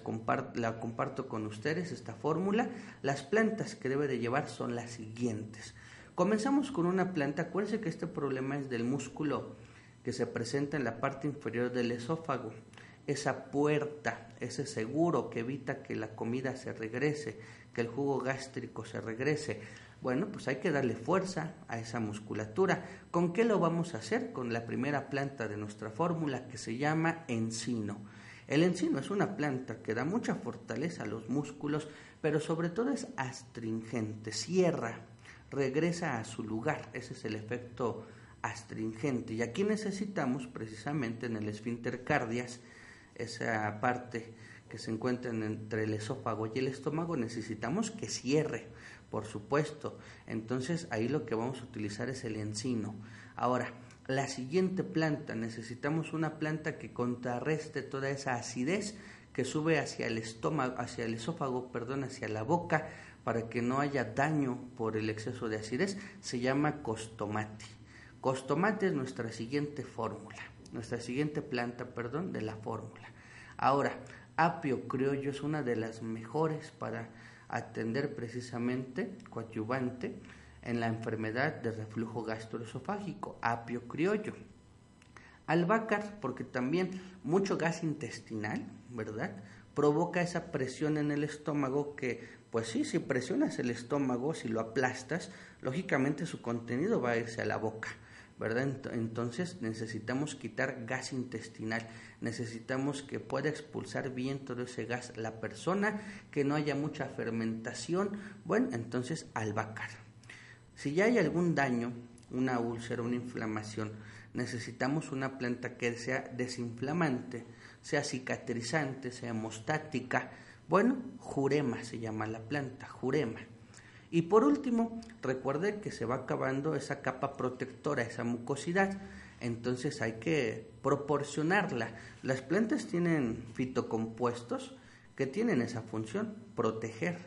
la comparto con ustedes, esta fórmula? Las plantas que debe de llevar son las siguientes. Comenzamos con una planta, acuérdense que este problema es del músculo que se presenta en la parte inferior del esófago esa puerta, ese seguro que evita que la comida se regrese, que el jugo gástrico se regrese. Bueno, pues hay que darle fuerza a esa musculatura. ¿Con qué lo vamos a hacer? Con la primera planta de nuestra fórmula que se llama encino. El encino es una planta que da mucha fortaleza a los músculos, pero sobre todo es astringente, cierra, regresa a su lugar. Ese es el efecto astringente. Y aquí necesitamos precisamente en el esfínter cardias esa parte que se encuentra entre el esófago y el estómago, necesitamos que cierre, por supuesto. Entonces ahí lo que vamos a utilizar es el encino. Ahora, la siguiente planta, necesitamos una planta que contrarreste toda esa acidez que sube hacia el estómago, hacia el esófago, perdón, hacia la boca, para que no haya daño por el exceso de acidez, se llama costomate. Costomate es nuestra siguiente fórmula nuestra siguiente planta, perdón, de la fórmula. Ahora, apio criollo es una de las mejores para atender precisamente coadyuvante en la enfermedad de reflujo gastroesofágico, apio criollo. Albácar, porque también mucho gas intestinal, ¿verdad? Provoca esa presión en el estómago que, pues sí, si presionas el estómago, si lo aplastas, lógicamente su contenido va a irse a la boca. ¿Verdad? Entonces necesitamos quitar gas intestinal, necesitamos que pueda expulsar bien todo ese gas la persona, que no haya mucha fermentación, bueno, entonces albahaca. Si ya hay algún daño, una úlcera, una inflamación, necesitamos una planta que sea desinflamante, sea cicatrizante, sea hemostática, bueno, jurema se llama la planta, jurema. Y por último, recuerde que se va acabando esa capa protectora, esa mucosidad. Entonces hay que proporcionarla. Las plantas tienen fitocompuestos que tienen esa función, proteger.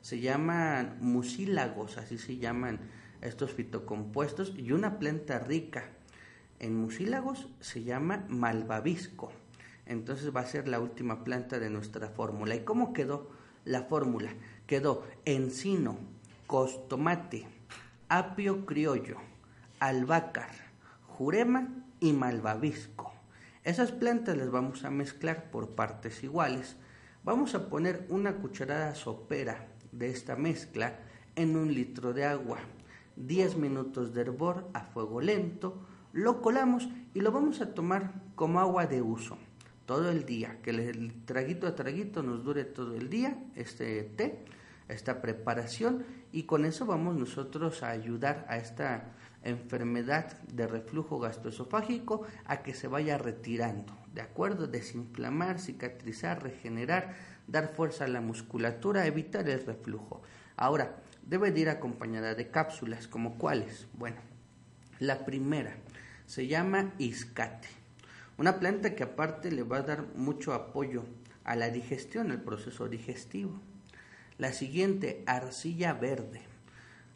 Se llaman mucílagos, así se llaman estos fitocompuestos. Y una planta rica en mucílagos se llama malvavisco. Entonces va a ser la última planta de nuestra fórmula. ¿Y cómo quedó la fórmula? Quedó encino, costomate, apio criollo, albácar, jurema y malvavisco. Esas plantas las vamos a mezclar por partes iguales. Vamos a poner una cucharada sopera de esta mezcla en un litro de agua. 10 minutos de hervor a fuego lento. Lo colamos y lo vamos a tomar como agua de uso todo el día. Que el traguito a traguito nos dure todo el día este té esta preparación y con eso vamos nosotros a ayudar a esta enfermedad de reflujo gastroesofágico a que se vaya retirando, ¿de acuerdo? Desinflamar, cicatrizar, regenerar, dar fuerza a la musculatura, evitar el reflujo. Ahora, debe de ir acompañada de cápsulas, como cuáles? Bueno, la primera se llama iscate, una planta que aparte le va a dar mucho apoyo a la digestión, al proceso digestivo. La siguiente, arcilla verde.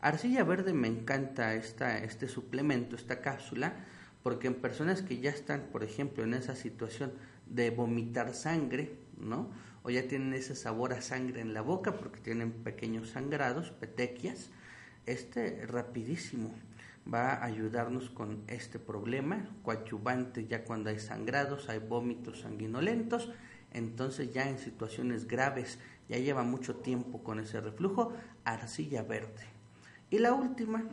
Arcilla verde me encanta esta, este suplemento, esta cápsula, porque en personas que ya están, por ejemplo, en esa situación de vomitar sangre, ¿no? O ya tienen ese sabor a sangre en la boca porque tienen pequeños sangrados, petequias, este rapidísimo va a ayudarnos con este problema, coadyuvante ya cuando hay sangrados, hay vómitos sanguinolentos, entonces ya en situaciones graves, ya lleva mucho tiempo con ese reflujo, arcilla verde. Y la última,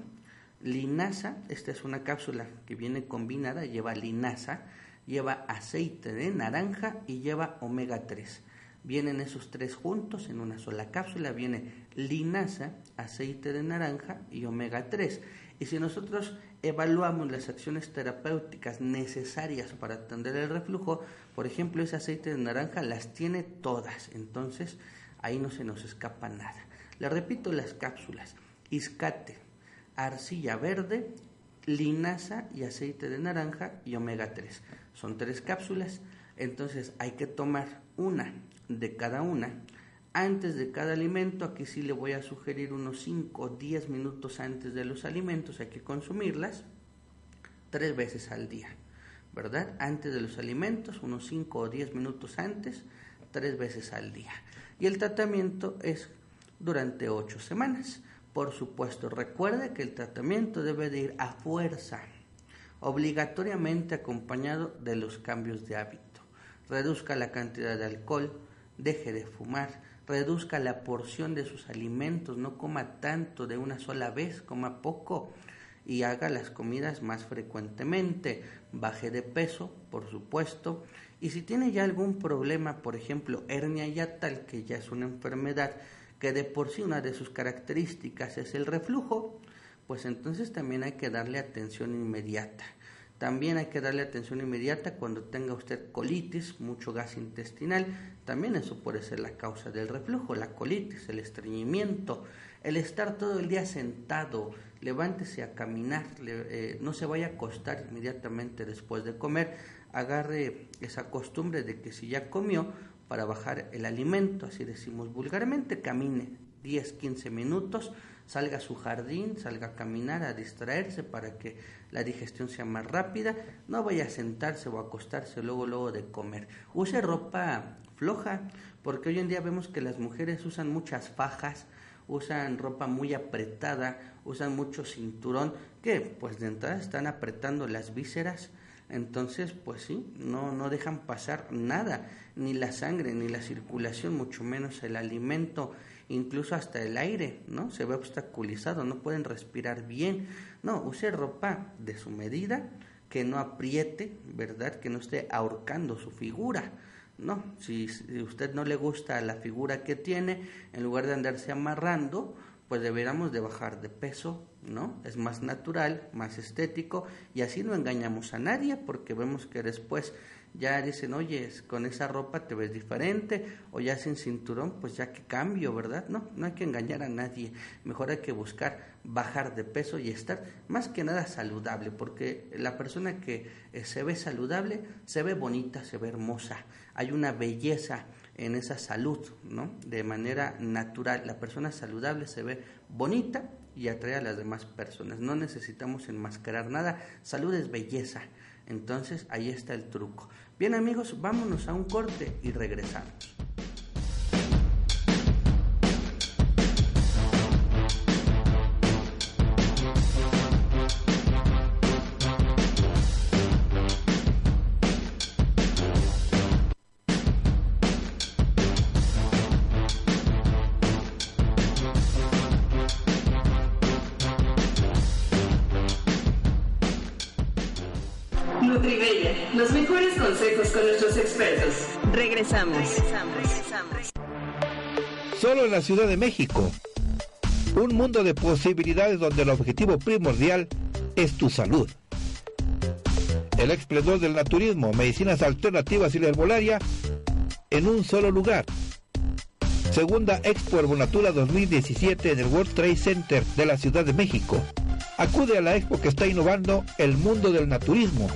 linaza, esta es una cápsula que viene combinada, lleva linaza, lleva aceite de naranja y lleva omega 3. Vienen esos tres juntos en una sola cápsula, viene linaza, aceite de naranja y omega 3. Y si nosotros evaluamos las acciones terapéuticas necesarias para atender el reflujo, por ejemplo, ese aceite de naranja las tiene todas, entonces ahí no se nos escapa nada. Le repito las cápsulas, iscate, arcilla verde, linaza y aceite de naranja y omega 3. Son tres cápsulas, entonces hay que tomar una de cada una. Antes de cada alimento, aquí sí le voy a sugerir unos 5 o 10 minutos antes de los alimentos, hay que consumirlas tres veces al día, ¿verdad? Antes de los alimentos, unos 5 o 10 minutos antes, tres veces al día. Y el tratamiento es durante 8 semanas. Por supuesto, recuerde que el tratamiento debe de ir a fuerza, obligatoriamente acompañado de los cambios de hábito. Reduzca la cantidad de alcohol, deje de fumar, reduzca la porción de sus alimentos, no coma tanto de una sola vez, coma poco y haga las comidas más frecuentemente, baje de peso, por supuesto, y si tiene ya algún problema, por ejemplo, hernia yatal, que ya es una enfermedad que de por sí una de sus características es el reflujo, pues entonces también hay que darle atención inmediata. También hay que darle atención inmediata cuando tenga usted colitis, mucho gas intestinal. También eso puede ser la causa del reflujo, la colitis, el estreñimiento, el estar todo el día sentado, levántese a caminar, eh, no se vaya a acostar inmediatamente después de comer, agarre esa costumbre de que si ya comió, para bajar el alimento, así decimos vulgarmente, camine 10, 15 minutos, salga a su jardín, salga a caminar, a distraerse para que la digestión sea más rápida, no vaya a sentarse o acostarse luego luego de comer. Use ropa floja, porque hoy en día vemos que las mujeres usan muchas fajas, usan ropa muy apretada, usan mucho cinturón, que pues de entrada están apretando las vísceras, entonces, pues sí, no, no dejan pasar nada, ni la sangre, ni la circulación, mucho menos el alimento, incluso hasta el aire, ¿no? Se ve obstaculizado, no pueden respirar bien. No, use ropa de su medida, que no apriete, ¿verdad? Que no esté ahorcando su figura. No, si, si usted no le gusta la figura que tiene, en lugar de andarse amarrando, pues deberíamos de bajar de peso, ¿no? Es más natural, más estético y así no engañamos a nadie porque vemos que después ya dicen, oye, con esa ropa te ves diferente o ya sin cinturón, pues ya que cambio, ¿verdad? No, no hay que engañar a nadie, mejor hay que buscar bajar de peso y estar más que nada saludable, porque la persona que eh, se ve saludable se ve bonita, se ve hermosa, hay una belleza en esa salud, ¿no? De manera natural, la persona saludable se ve bonita y atrae a las demás personas, no necesitamos enmascarar nada, salud es belleza entonces ahí está el truco. Bien amigos, vámonos a un corte y regresamos. Solo en la Ciudad de México. Un mundo de posibilidades donde el objetivo primordial es tu salud. El esplendor del naturismo, medicinas alternativas y la herbolaria en un solo lugar. Segunda Expo Herbonatura 2017 en el World Trade Center de la Ciudad de México. Acude a la expo que está innovando el mundo del naturismo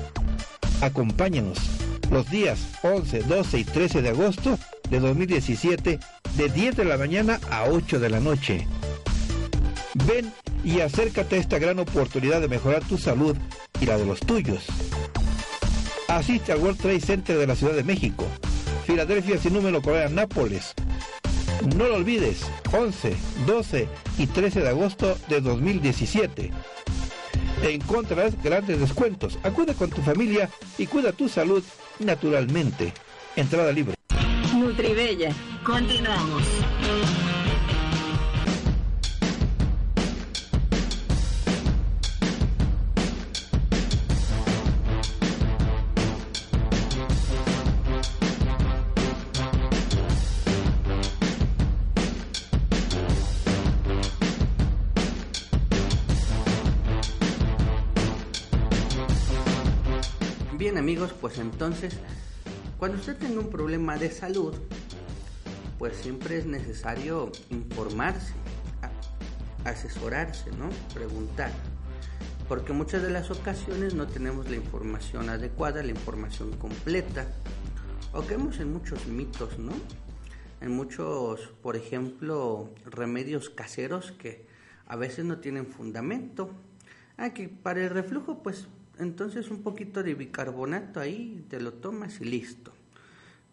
Acompáñanos los días 11, 12 y 13 de agosto de 2017 de 10 de la mañana a 8 de la noche. Ven y acércate a esta gran oportunidad de mejorar tu salud y la de los tuyos. Asiste al World Trade Center de la Ciudad de México, Filadelfia sin número Corea, Nápoles. No lo olvides, 11, 12 y 13 de agosto de 2017. Encontrarás grandes descuentos. Acude con tu familia y cuida tu salud naturalmente. Entrada libre. Nutribella. Continuamos. Amigos, pues entonces, cuando usted tenga un problema de salud, pues siempre es necesario informarse, asesorarse, ¿no? Preguntar. Porque muchas de las ocasiones no tenemos la información adecuada, la información completa. O caemos en muchos mitos, ¿no? En muchos, por ejemplo, remedios caseros que a veces no tienen fundamento. Ah, que para el reflujo, pues entonces un poquito de bicarbonato ahí, te lo tomas y listo.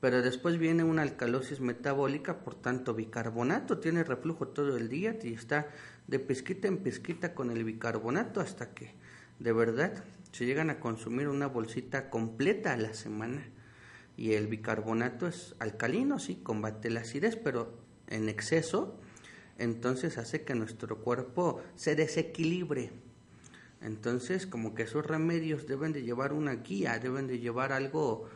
Pero después viene una alcalosis metabólica, por tanto bicarbonato, tiene reflujo todo el día y está de pesquita en pesquita con el bicarbonato hasta que de verdad se llegan a consumir una bolsita completa a la semana. Y el bicarbonato es alcalino, sí, combate la acidez, pero en exceso, entonces hace que nuestro cuerpo se desequilibre. Entonces, como que esos remedios deben de llevar una guía, deben de llevar algo,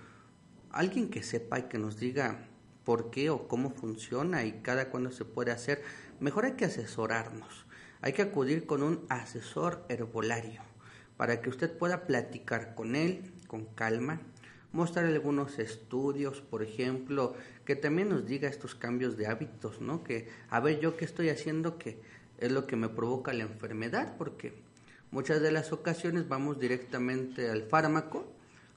alguien que sepa y que nos diga por qué o cómo funciona y cada cuándo se puede hacer. Mejor hay que asesorarnos, hay que acudir con un asesor herbolario para que usted pueda platicar con él con calma, mostrar algunos estudios, por ejemplo, que también nos diga estos cambios de hábitos, ¿no? Que a ver yo qué estoy haciendo que es lo que me provoca la enfermedad, porque muchas de las ocasiones vamos directamente al fármaco,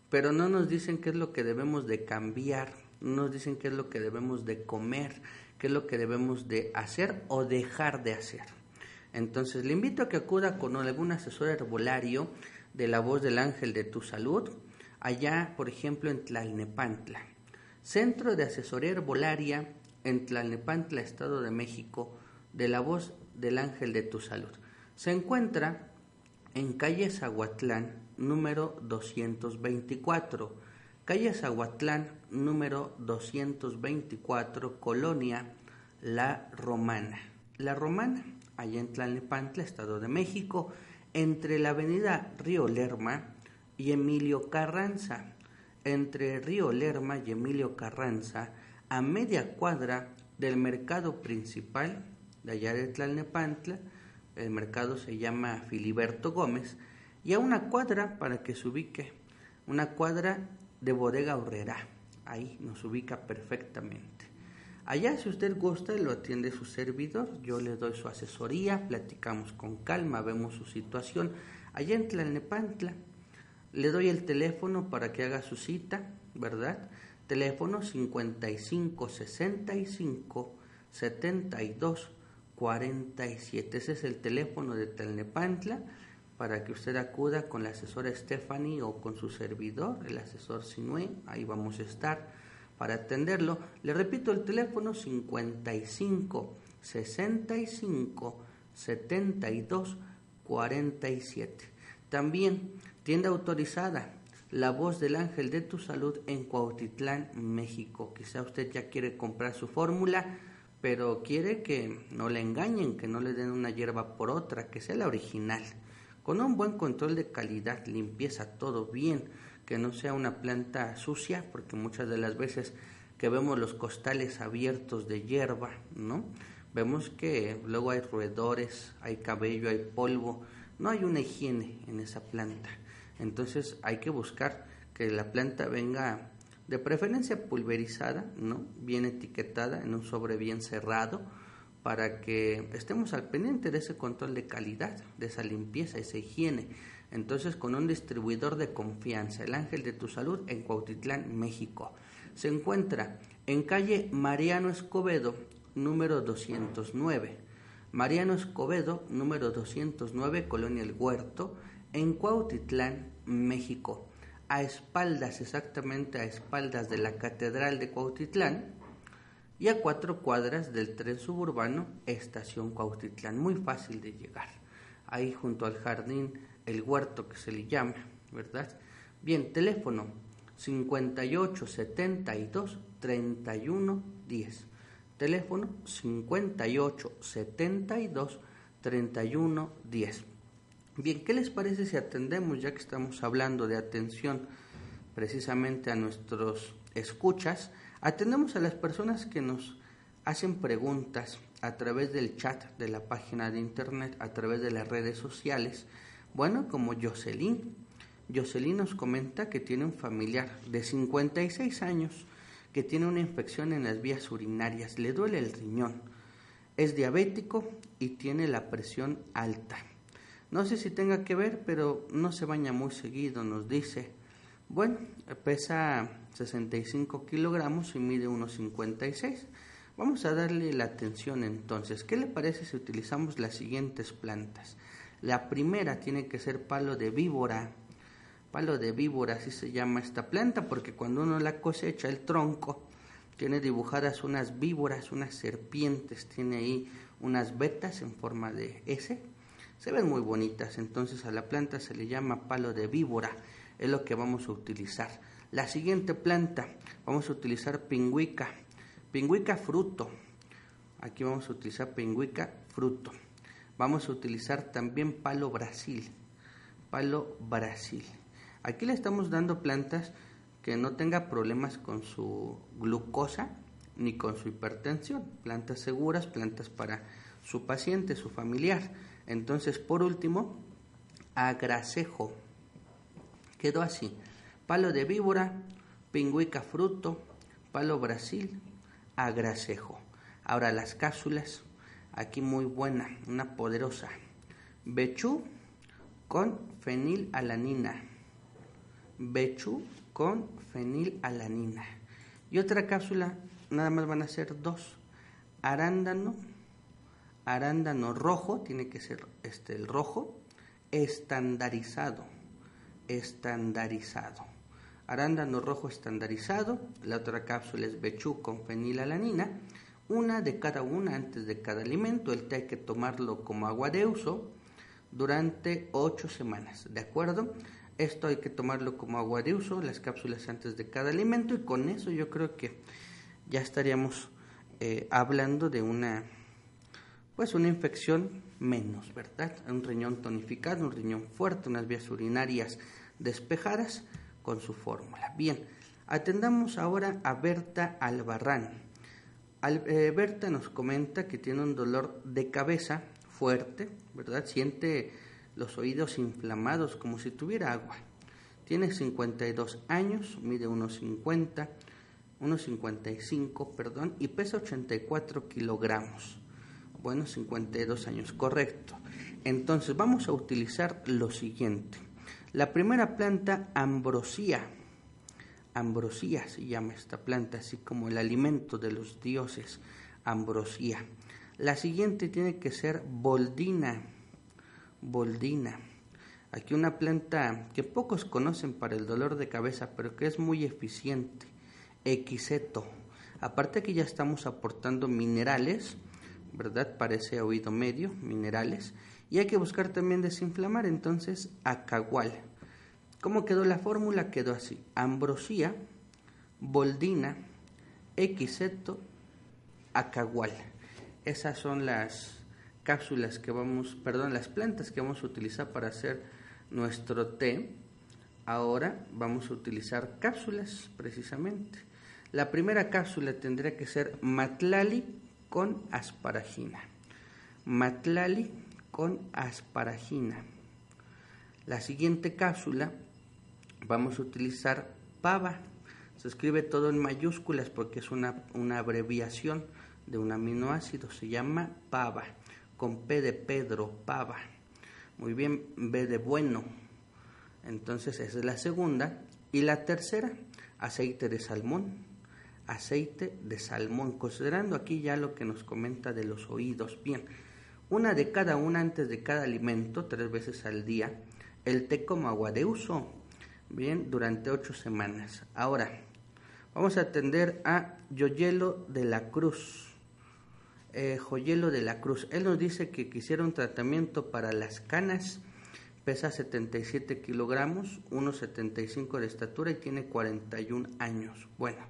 pero no nos dicen qué es lo que debemos de cambiar, no nos dicen qué es lo que debemos de comer, qué es lo que debemos de hacer o dejar de hacer. Entonces le invito a que acuda con algún asesor herbolario de la voz del ángel de tu salud, allá por ejemplo en Tlalnepantla. Centro de Asesoría Herbolaria en Tlalnepantla, Estado de México, de la voz del ángel de tu salud. Se encuentra en calle Zaguatlán, número 224. Calle Zaguatlán, número 224, Colonia La Romana. La Romana, allá en Tlalnepantla, Estado de México, entre la avenida Río Lerma y Emilio Carranza. Entre Río Lerma y Emilio Carranza, a media cuadra del mercado principal de allá de Tlalnepantla, el mercado se llama Filiberto Gómez, y a una cuadra para que se ubique, una cuadra de bodega horrera, ahí nos ubica perfectamente. Allá si usted gusta lo atiende su servidor, yo le doy su asesoría, platicamos con calma, vemos su situación. Allá en Tlalnepantla le doy el teléfono para que haga su cita, ¿verdad? Teléfono 55 65 72 47. Ese es el teléfono de Tlalnepantla para que usted acuda con la asesora Stephanie o con su servidor, el asesor Sinue, ahí vamos a estar para atenderlo. Le repito el teléfono 55 65 72 47. También tienda autorizada La Voz del Ángel de tu Salud en Cuautitlán, México. Quizá usted ya quiere comprar su fórmula, pero quiere que no le engañen, que no le den una hierba por otra, que sea la original. Con un buen control de calidad, limpieza, todo bien, que no sea una planta sucia, porque muchas de las veces que vemos los costales abiertos de hierba, ¿no? Vemos que luego hay roedores, hay cabello, hay polvo, no hay una higiene en esa planta. Entonces hay que buscar que la planta venga de preferencia pulverizada, ¿no? Bien etiquetada en un sobre bien cerrado para que estemos al pendiente de ese control de calidad, de esa limpieza, esa higiene. Entonces, con un distribuidor de confianza, el Ángel de tu Salud en Cuautitlán, México. Se encuentra en calle Mariano Escobedo, número 209. Mariano Escobedo, número 209, Colonia El Huerto, en Cuautitlán, México, a espaldas, exactamente a espaldas de la Catedral de Cuautitlán y a cuatro cuadras del tren suburbano Estación Cuautitlán. Muy fácil de llegar. Ahí junto al jardín, el huerto que se le llama, ¿verdad? Bien, teléfono 58 72 31 10. Teléfono 58 72 31 10. Bien, ¿qué les parece si atendemos, ya que estamos hablando de atención precisamente a nuestros escuchas? Atendemos a las personas que nos hacen preguntas a través del chat de la página de internet, a través de las redes sociales. Bueno, como Jocelyn. Jocelyn nos comenta que tiene un familiar de 56 años que tiene una infección en las vías urinarias, le duele el riñón, es diabético y tiene la presión alta. No sé si tenga que ver, pero no se baña muy seguido, nos dice. Bueno, pesa 65 kilogramos y mide unos 56. Vamos a darle la atención entonces. ¿Qué le parece si utilizamos las siguientes plantas? La primera tiene que ser palo de víbora, palo de víbora, así se llama esta planta, porque cuando uno la cosecha, el tronco tiene dibujadas unas víboras, unas serpientes, tiene ahí unas vetas en forma de S. Se ven muy bonitas, entonces a la planta se le llama palo de víbora, es lo que vamos a utilizar. La siguiente planta, vamos a utilizar pingüica, pingüica fruto. Aquí vamos a utilizar pingüica fruto. Vamos a utilizar también palo Brasil, palo Brasil. Aquí le estamos dando plantas que no tenga problemas con su glucosa ni con su hipertensión. Plantas seguras, plantas para su paciente, su familiar. Entonces, por último, agracejo. Quedó así. Palo de víbora, pingüica fruto, palo Brasil, agracejo. Ahora las cápsulas, aquí muy buena, una poderosa. Bechú con fenilalanina Bechu con fenilalanina. Y otra cápsula, nada más van a ser dos. Arándano, arándano rojo, tiene que ser este el rojo, estandarizado, estandarizado. Arándano rojo estandarizado, la otra cápsula es Bechú con fenilalanina, una de cada una antes de cada alimento. El té hay que tomarlo como agua de uso durante ocho semanas, ¿de acuerdo? Esto hay que tomarlo como agua de uso, las cápsulas antes de cada alimento y con eso yo creo que ya estaríamos eh, hablando de una pues una infección menos, ¿verdad? Un riñón tonificado, un riñón fuerte, unas vías urinarias despejadas con su fórmula. Bien, atendamos ahora a Berta Albarrán. Eh, Berta nos comenta que tiene un dolor de cabeza fuerte, ¿verdad? Siente los oídos inflamados como si tuviera agua. Tiene 52 años, mide unos 50, unos 55, perdón, y pesa 84 kilogramos. Bueno, 52 años, correcto. Entonces vamos a utilizar lo siguiente. La primera planta, ambrosía. Ambrosía se llama esta planta, así como el alimento de los dioses, ambrosía. La siguiente tiene que ser boldina boldina. Aquí una planta que pocos conocen para el dolor de cabeza, pero que es muy eficiente. Equiseto. Aparte que ya estamos aportando minerales, ¿verdad? Parece oído medio, minerales. Y hay que buscar también desinflamar, entonces, acagual. ¿Cómo quedó la fórmula? Quedó así. Ambrosía, boldina, equiseto, acagual. Esas son las cápsulas que vamos, perdón, las plantas que vamos a utilizar para hacer nuestro té, ahora vamos a utilizar cápsulas precisamente. La primera cápsula tendría que ser matlali con asparagina. Matlali con asparagina. La siguiente cápsula vamos a utilizar pava. Se escribe todo en mayúsculas porque es una, una abreviación de un aminoácido. Se llama pava con P de Pedro, pava. Muy bien, B de bueno. Entonces esa es la segunda. Y la tercera, aceite de salmón. Aceite de salmón. Considerando aquí ya lo que nos comenta de los oídos. Bien, una de cada una antes de cada alimento, tres veces al día, el té como agua de uso, bien, durante ocho semanas. Ahora, vamos a atender a Yoyelo de la Cruz. Eh, Joyelo de la Cruz. Él nos dice que quisiera un tratamiento para las canas, pesa 77 kilogramos, 1,75 de estatura y tiene 41 años. Bueno,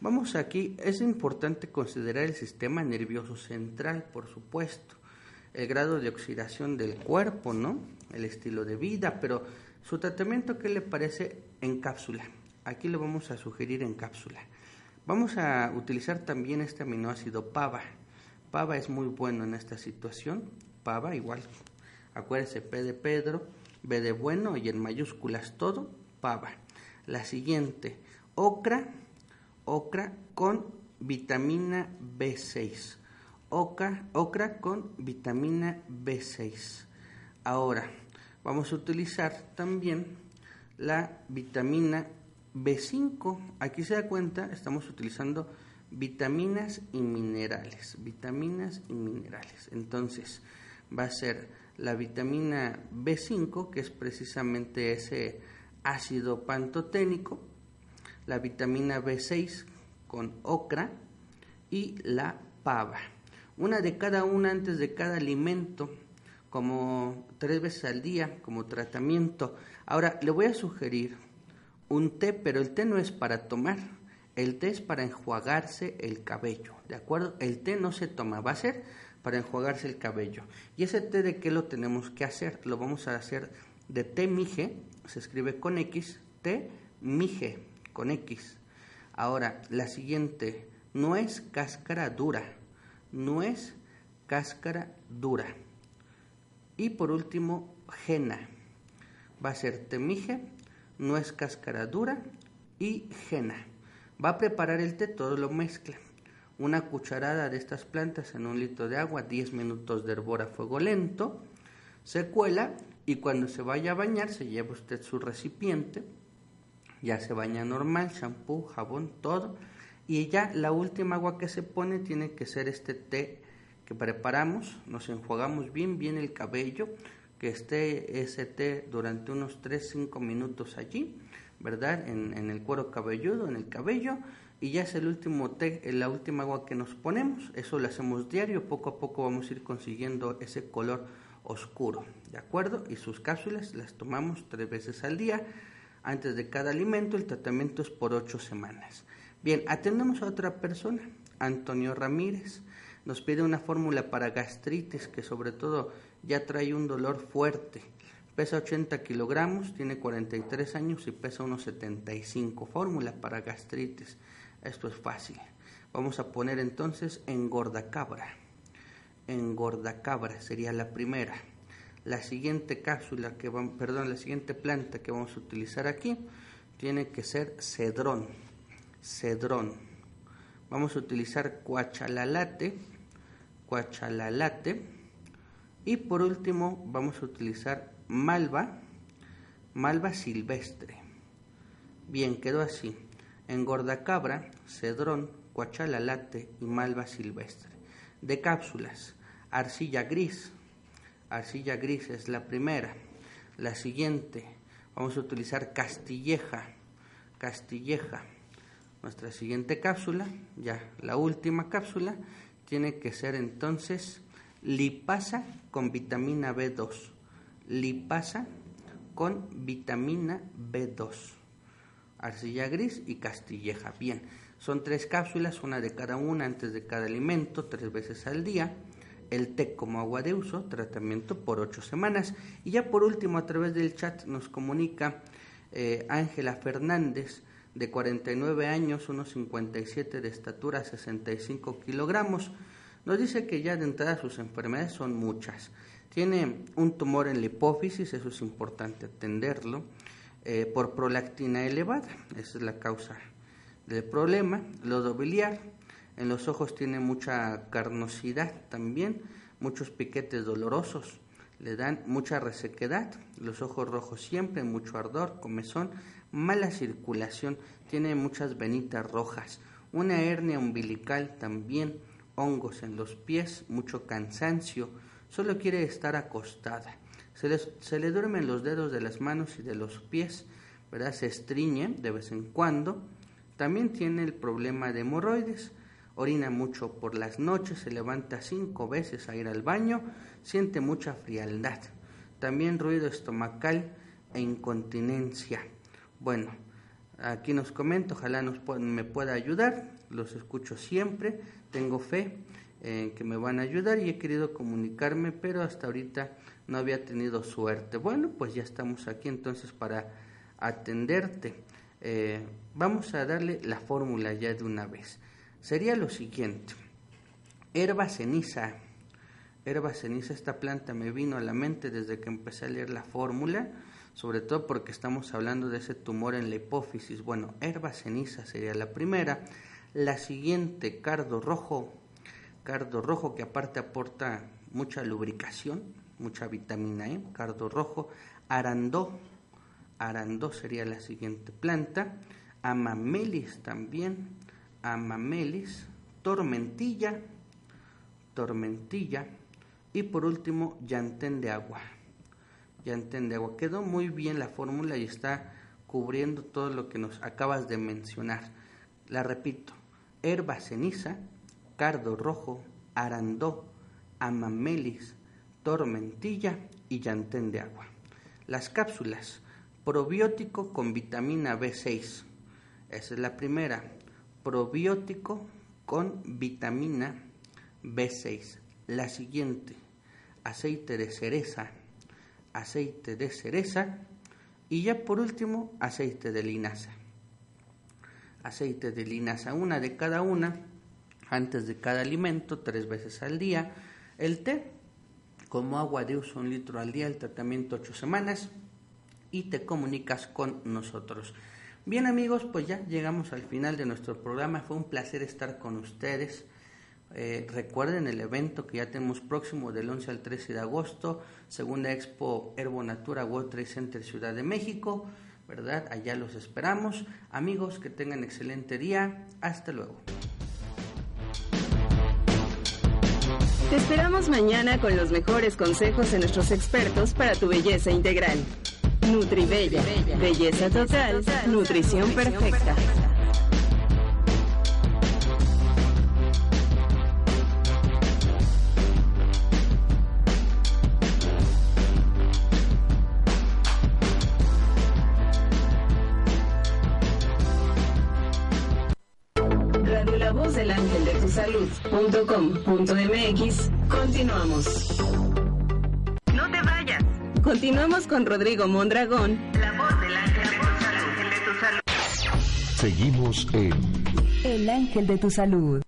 vamos aquí, es importante considerar el sistema nervioso central, por supuesto el grado de oxidación del cuerpo, ¿no? El estilo de vida, pero su tratamiento, ¿qué le parece en cápsula? Aquí le vamos a sugerir en cápsula. Vamos a utilizar también este aminoácido PAVA. PAVA es muy bueno en esta situación. PAVA igual, acuérdese, P de Pedro, B de bueno y en mayúsculas todo, PAVA. La siguiente, ocra, ocra con vitamina B6 ocra, con vitamina B6. Ahora, vamos a utilizar también la vitamina B5. Aquí se da cuenta, estamos utilizando vitaminas y minerales. Vitaminas y minerales. Entonces, va a ser la vitamina B5, que es precisamente ese ácido pantoténico, la vitamina B6 con ocra y la pava una de cada una antes de cada alimento, como tres veces al día, como tratamiento. Ahora, le voy a sugerir un té, pero el té no es para tomar, el té es para enjuagarse el cabello, ¿de acuerdo? El té no se toma, va a ser para enjuagarse el cabello. ¿Y ese té de qué lo tenemos que hacer? Lo vamos a hacer de té mije, se escribe con X, té mije, con X. Ahora, la siguiente, no es cáscara dura, nuez, cáscara dura. Y por último, jena. Va a ser temije, nuez, cáscara dura y jena. Va a preparar el té, todo lo mezcla. Una cucharada de estas plantas en un litro de agua, 10 minutos de hervor a fuego lento. Se cuela y cuando se vaya a bañar se lleva usted su recipiente. Ya se baña normal, shampoo, jabón, todo. Y ya la última agua que se pone tiene que ser este té que preparamos, nos enjuagamos bien bien el cabello, que esté ese té durante unos 3-5 minutos allí, ¿verdad? En, el cuero cabelludo, en el cabello, y ya es el último té, la última agua que nos ponemos, eso lo hacemos diario, poco a poco vamos a ir consiguiendo ese color oscuro, ¿de acuerdo? Y sus cápsulas las tomamos tres veces al día, antes de cada alimento, el tratamiento es por 8 semanas. Bien, atendemos a otra persona, Antonio Ramírez. Nos pide una fórmula para gastritis que sobre todo ya trae un dolor fuerte. Pesa 80 kilogramos, tiene 43 años y pesa unos 75. Fórmula para gastritis. Esto es fácil. Vamos a poner entonces engordacabra. Engordacabra sería la primera. La siguiente cápsula que perdón, la siguiente planta que vamos a utilizar aquí tiene que ser cedrón cedrón. Vamos a utilizar cuachalalate, cuachalalate. Y por último vamos a utilizar malva, malva silvestre. Bien, quedó así. Engordacabra, cedrón, cuachalalate y malva silvestre. De cápsulas, arcilla gris. Arcilla gris es la primera. La siguiente, vamos a utilizar castilleja, castilleja nuestra siguiente cápsula, ya la última cápsula, tiene que ser entonces lipasa con vitamina B2. Lipasa con vitamina B2. Arcilla gris y castilleja. Bien, son tres cápsulas, una de cada una antes de cada alimento, tres veces al día. El té como agua de uso, tratamiento por ocho semanas. Y ya por último, a través del chat nos comunica eh, Ángela Fernández de 49 años, unos 57 de estatura, 65 kilogramos. Nos dice que ya de entrada sus enfermedades son muchas. Tiene un tumor en la hipófisis, eso es importante atenderlo, eh, por prolactina elevada, esa es la causa del problema. Lodo biliar, en los ojos tiene mucha carnosidad también, muchos piquetes dolorosos, le dan mucha resequedad, los ojos rojos siempre, mucho ardor, comezón, mala circulación, tiene muchas venitas rojas, una hernia umbilical también, hongos en los pies, mucho cansancio, solo quiere estar acostada. Se, se le duermen los dedos de las manos y de los pies, ¿verdad? Se estriñe de vez en cuando. También tiene el problema de hemorroides. Orina mucho por las noches, se levanta cinco veces a ir al baño, siente mucha frialdad. También ruido estomacal e incontinencia. Bueno, aquí nos comento, ojalá nos me pueda ayudar, los escucho siempre, tengo fe en que me van a ayudar y he querido comunicarme, pero hasta ahorita no había tenido suerte. Bueno, pues ya estamos aquí entonces para atenderte. Eh, vamos a darle la fórmula ya de una vez. Sería lo siguiente. Herba ceniza. Herba ceniza, esta planta me vino a la mente desde que empecé a leer la fórmula, sobre todo porque estamos hablando de ese tumor en la hipófisis. Bueno, herba ceniza sería la primera. La siguiente, cardo rojo. Cardo rojo que aparte aporta mucha lubricación, mucha vitamina E, cardo rojo, arandó, arandó sería la siguiente planta, amamelis también, amamelis, tormentilla, tormentilla y por último llantén de agua. Llantén de agua. Quedó muy bien la fórmula y está cubriendo todo lo que nos acabas de mencionar. La repito, herba ceniza, cardo rojo, arandó, amamelis, tormentilla y llantén de agua. Las cápsulas, probiótico con vitamina B6. Esa es la primera. Probiótico con vitamina B6. La siguiente, aceite de cereza, aceite de cereza y ya por último, aceite de linaza. Aceite de linaza, una de cada una, antes de cada alimento, tres veces al día. El té, como agua de uso un litro al día, el tratamiento ocho semanas y te comunicas con nosotros. Bien amigos, pues ya llegamos al final de nuestro programa. Fue un placer estar con ustedes. Eh, recuerden el evento que ya tenemos próximo del 11 al 13 de agosto, segunda Expo Herbonatura World Trade Center Ciudad de México, ¿verdad? Allá los esperamos. Amigos, que tengan excelente día. Hasta luego. Te esperamos mañana con los mejores consejos de nuestros expertos para tu belleza integral. Nutribella, belleza total, nutrición perfecta. Radio La Voz del Ángel de tu Salud.com.mx. Continuamos. Continuamos con Rodrigo Mondragón. La voz del ángel de tu salud. Seguimos en El Ángel de tu Salud.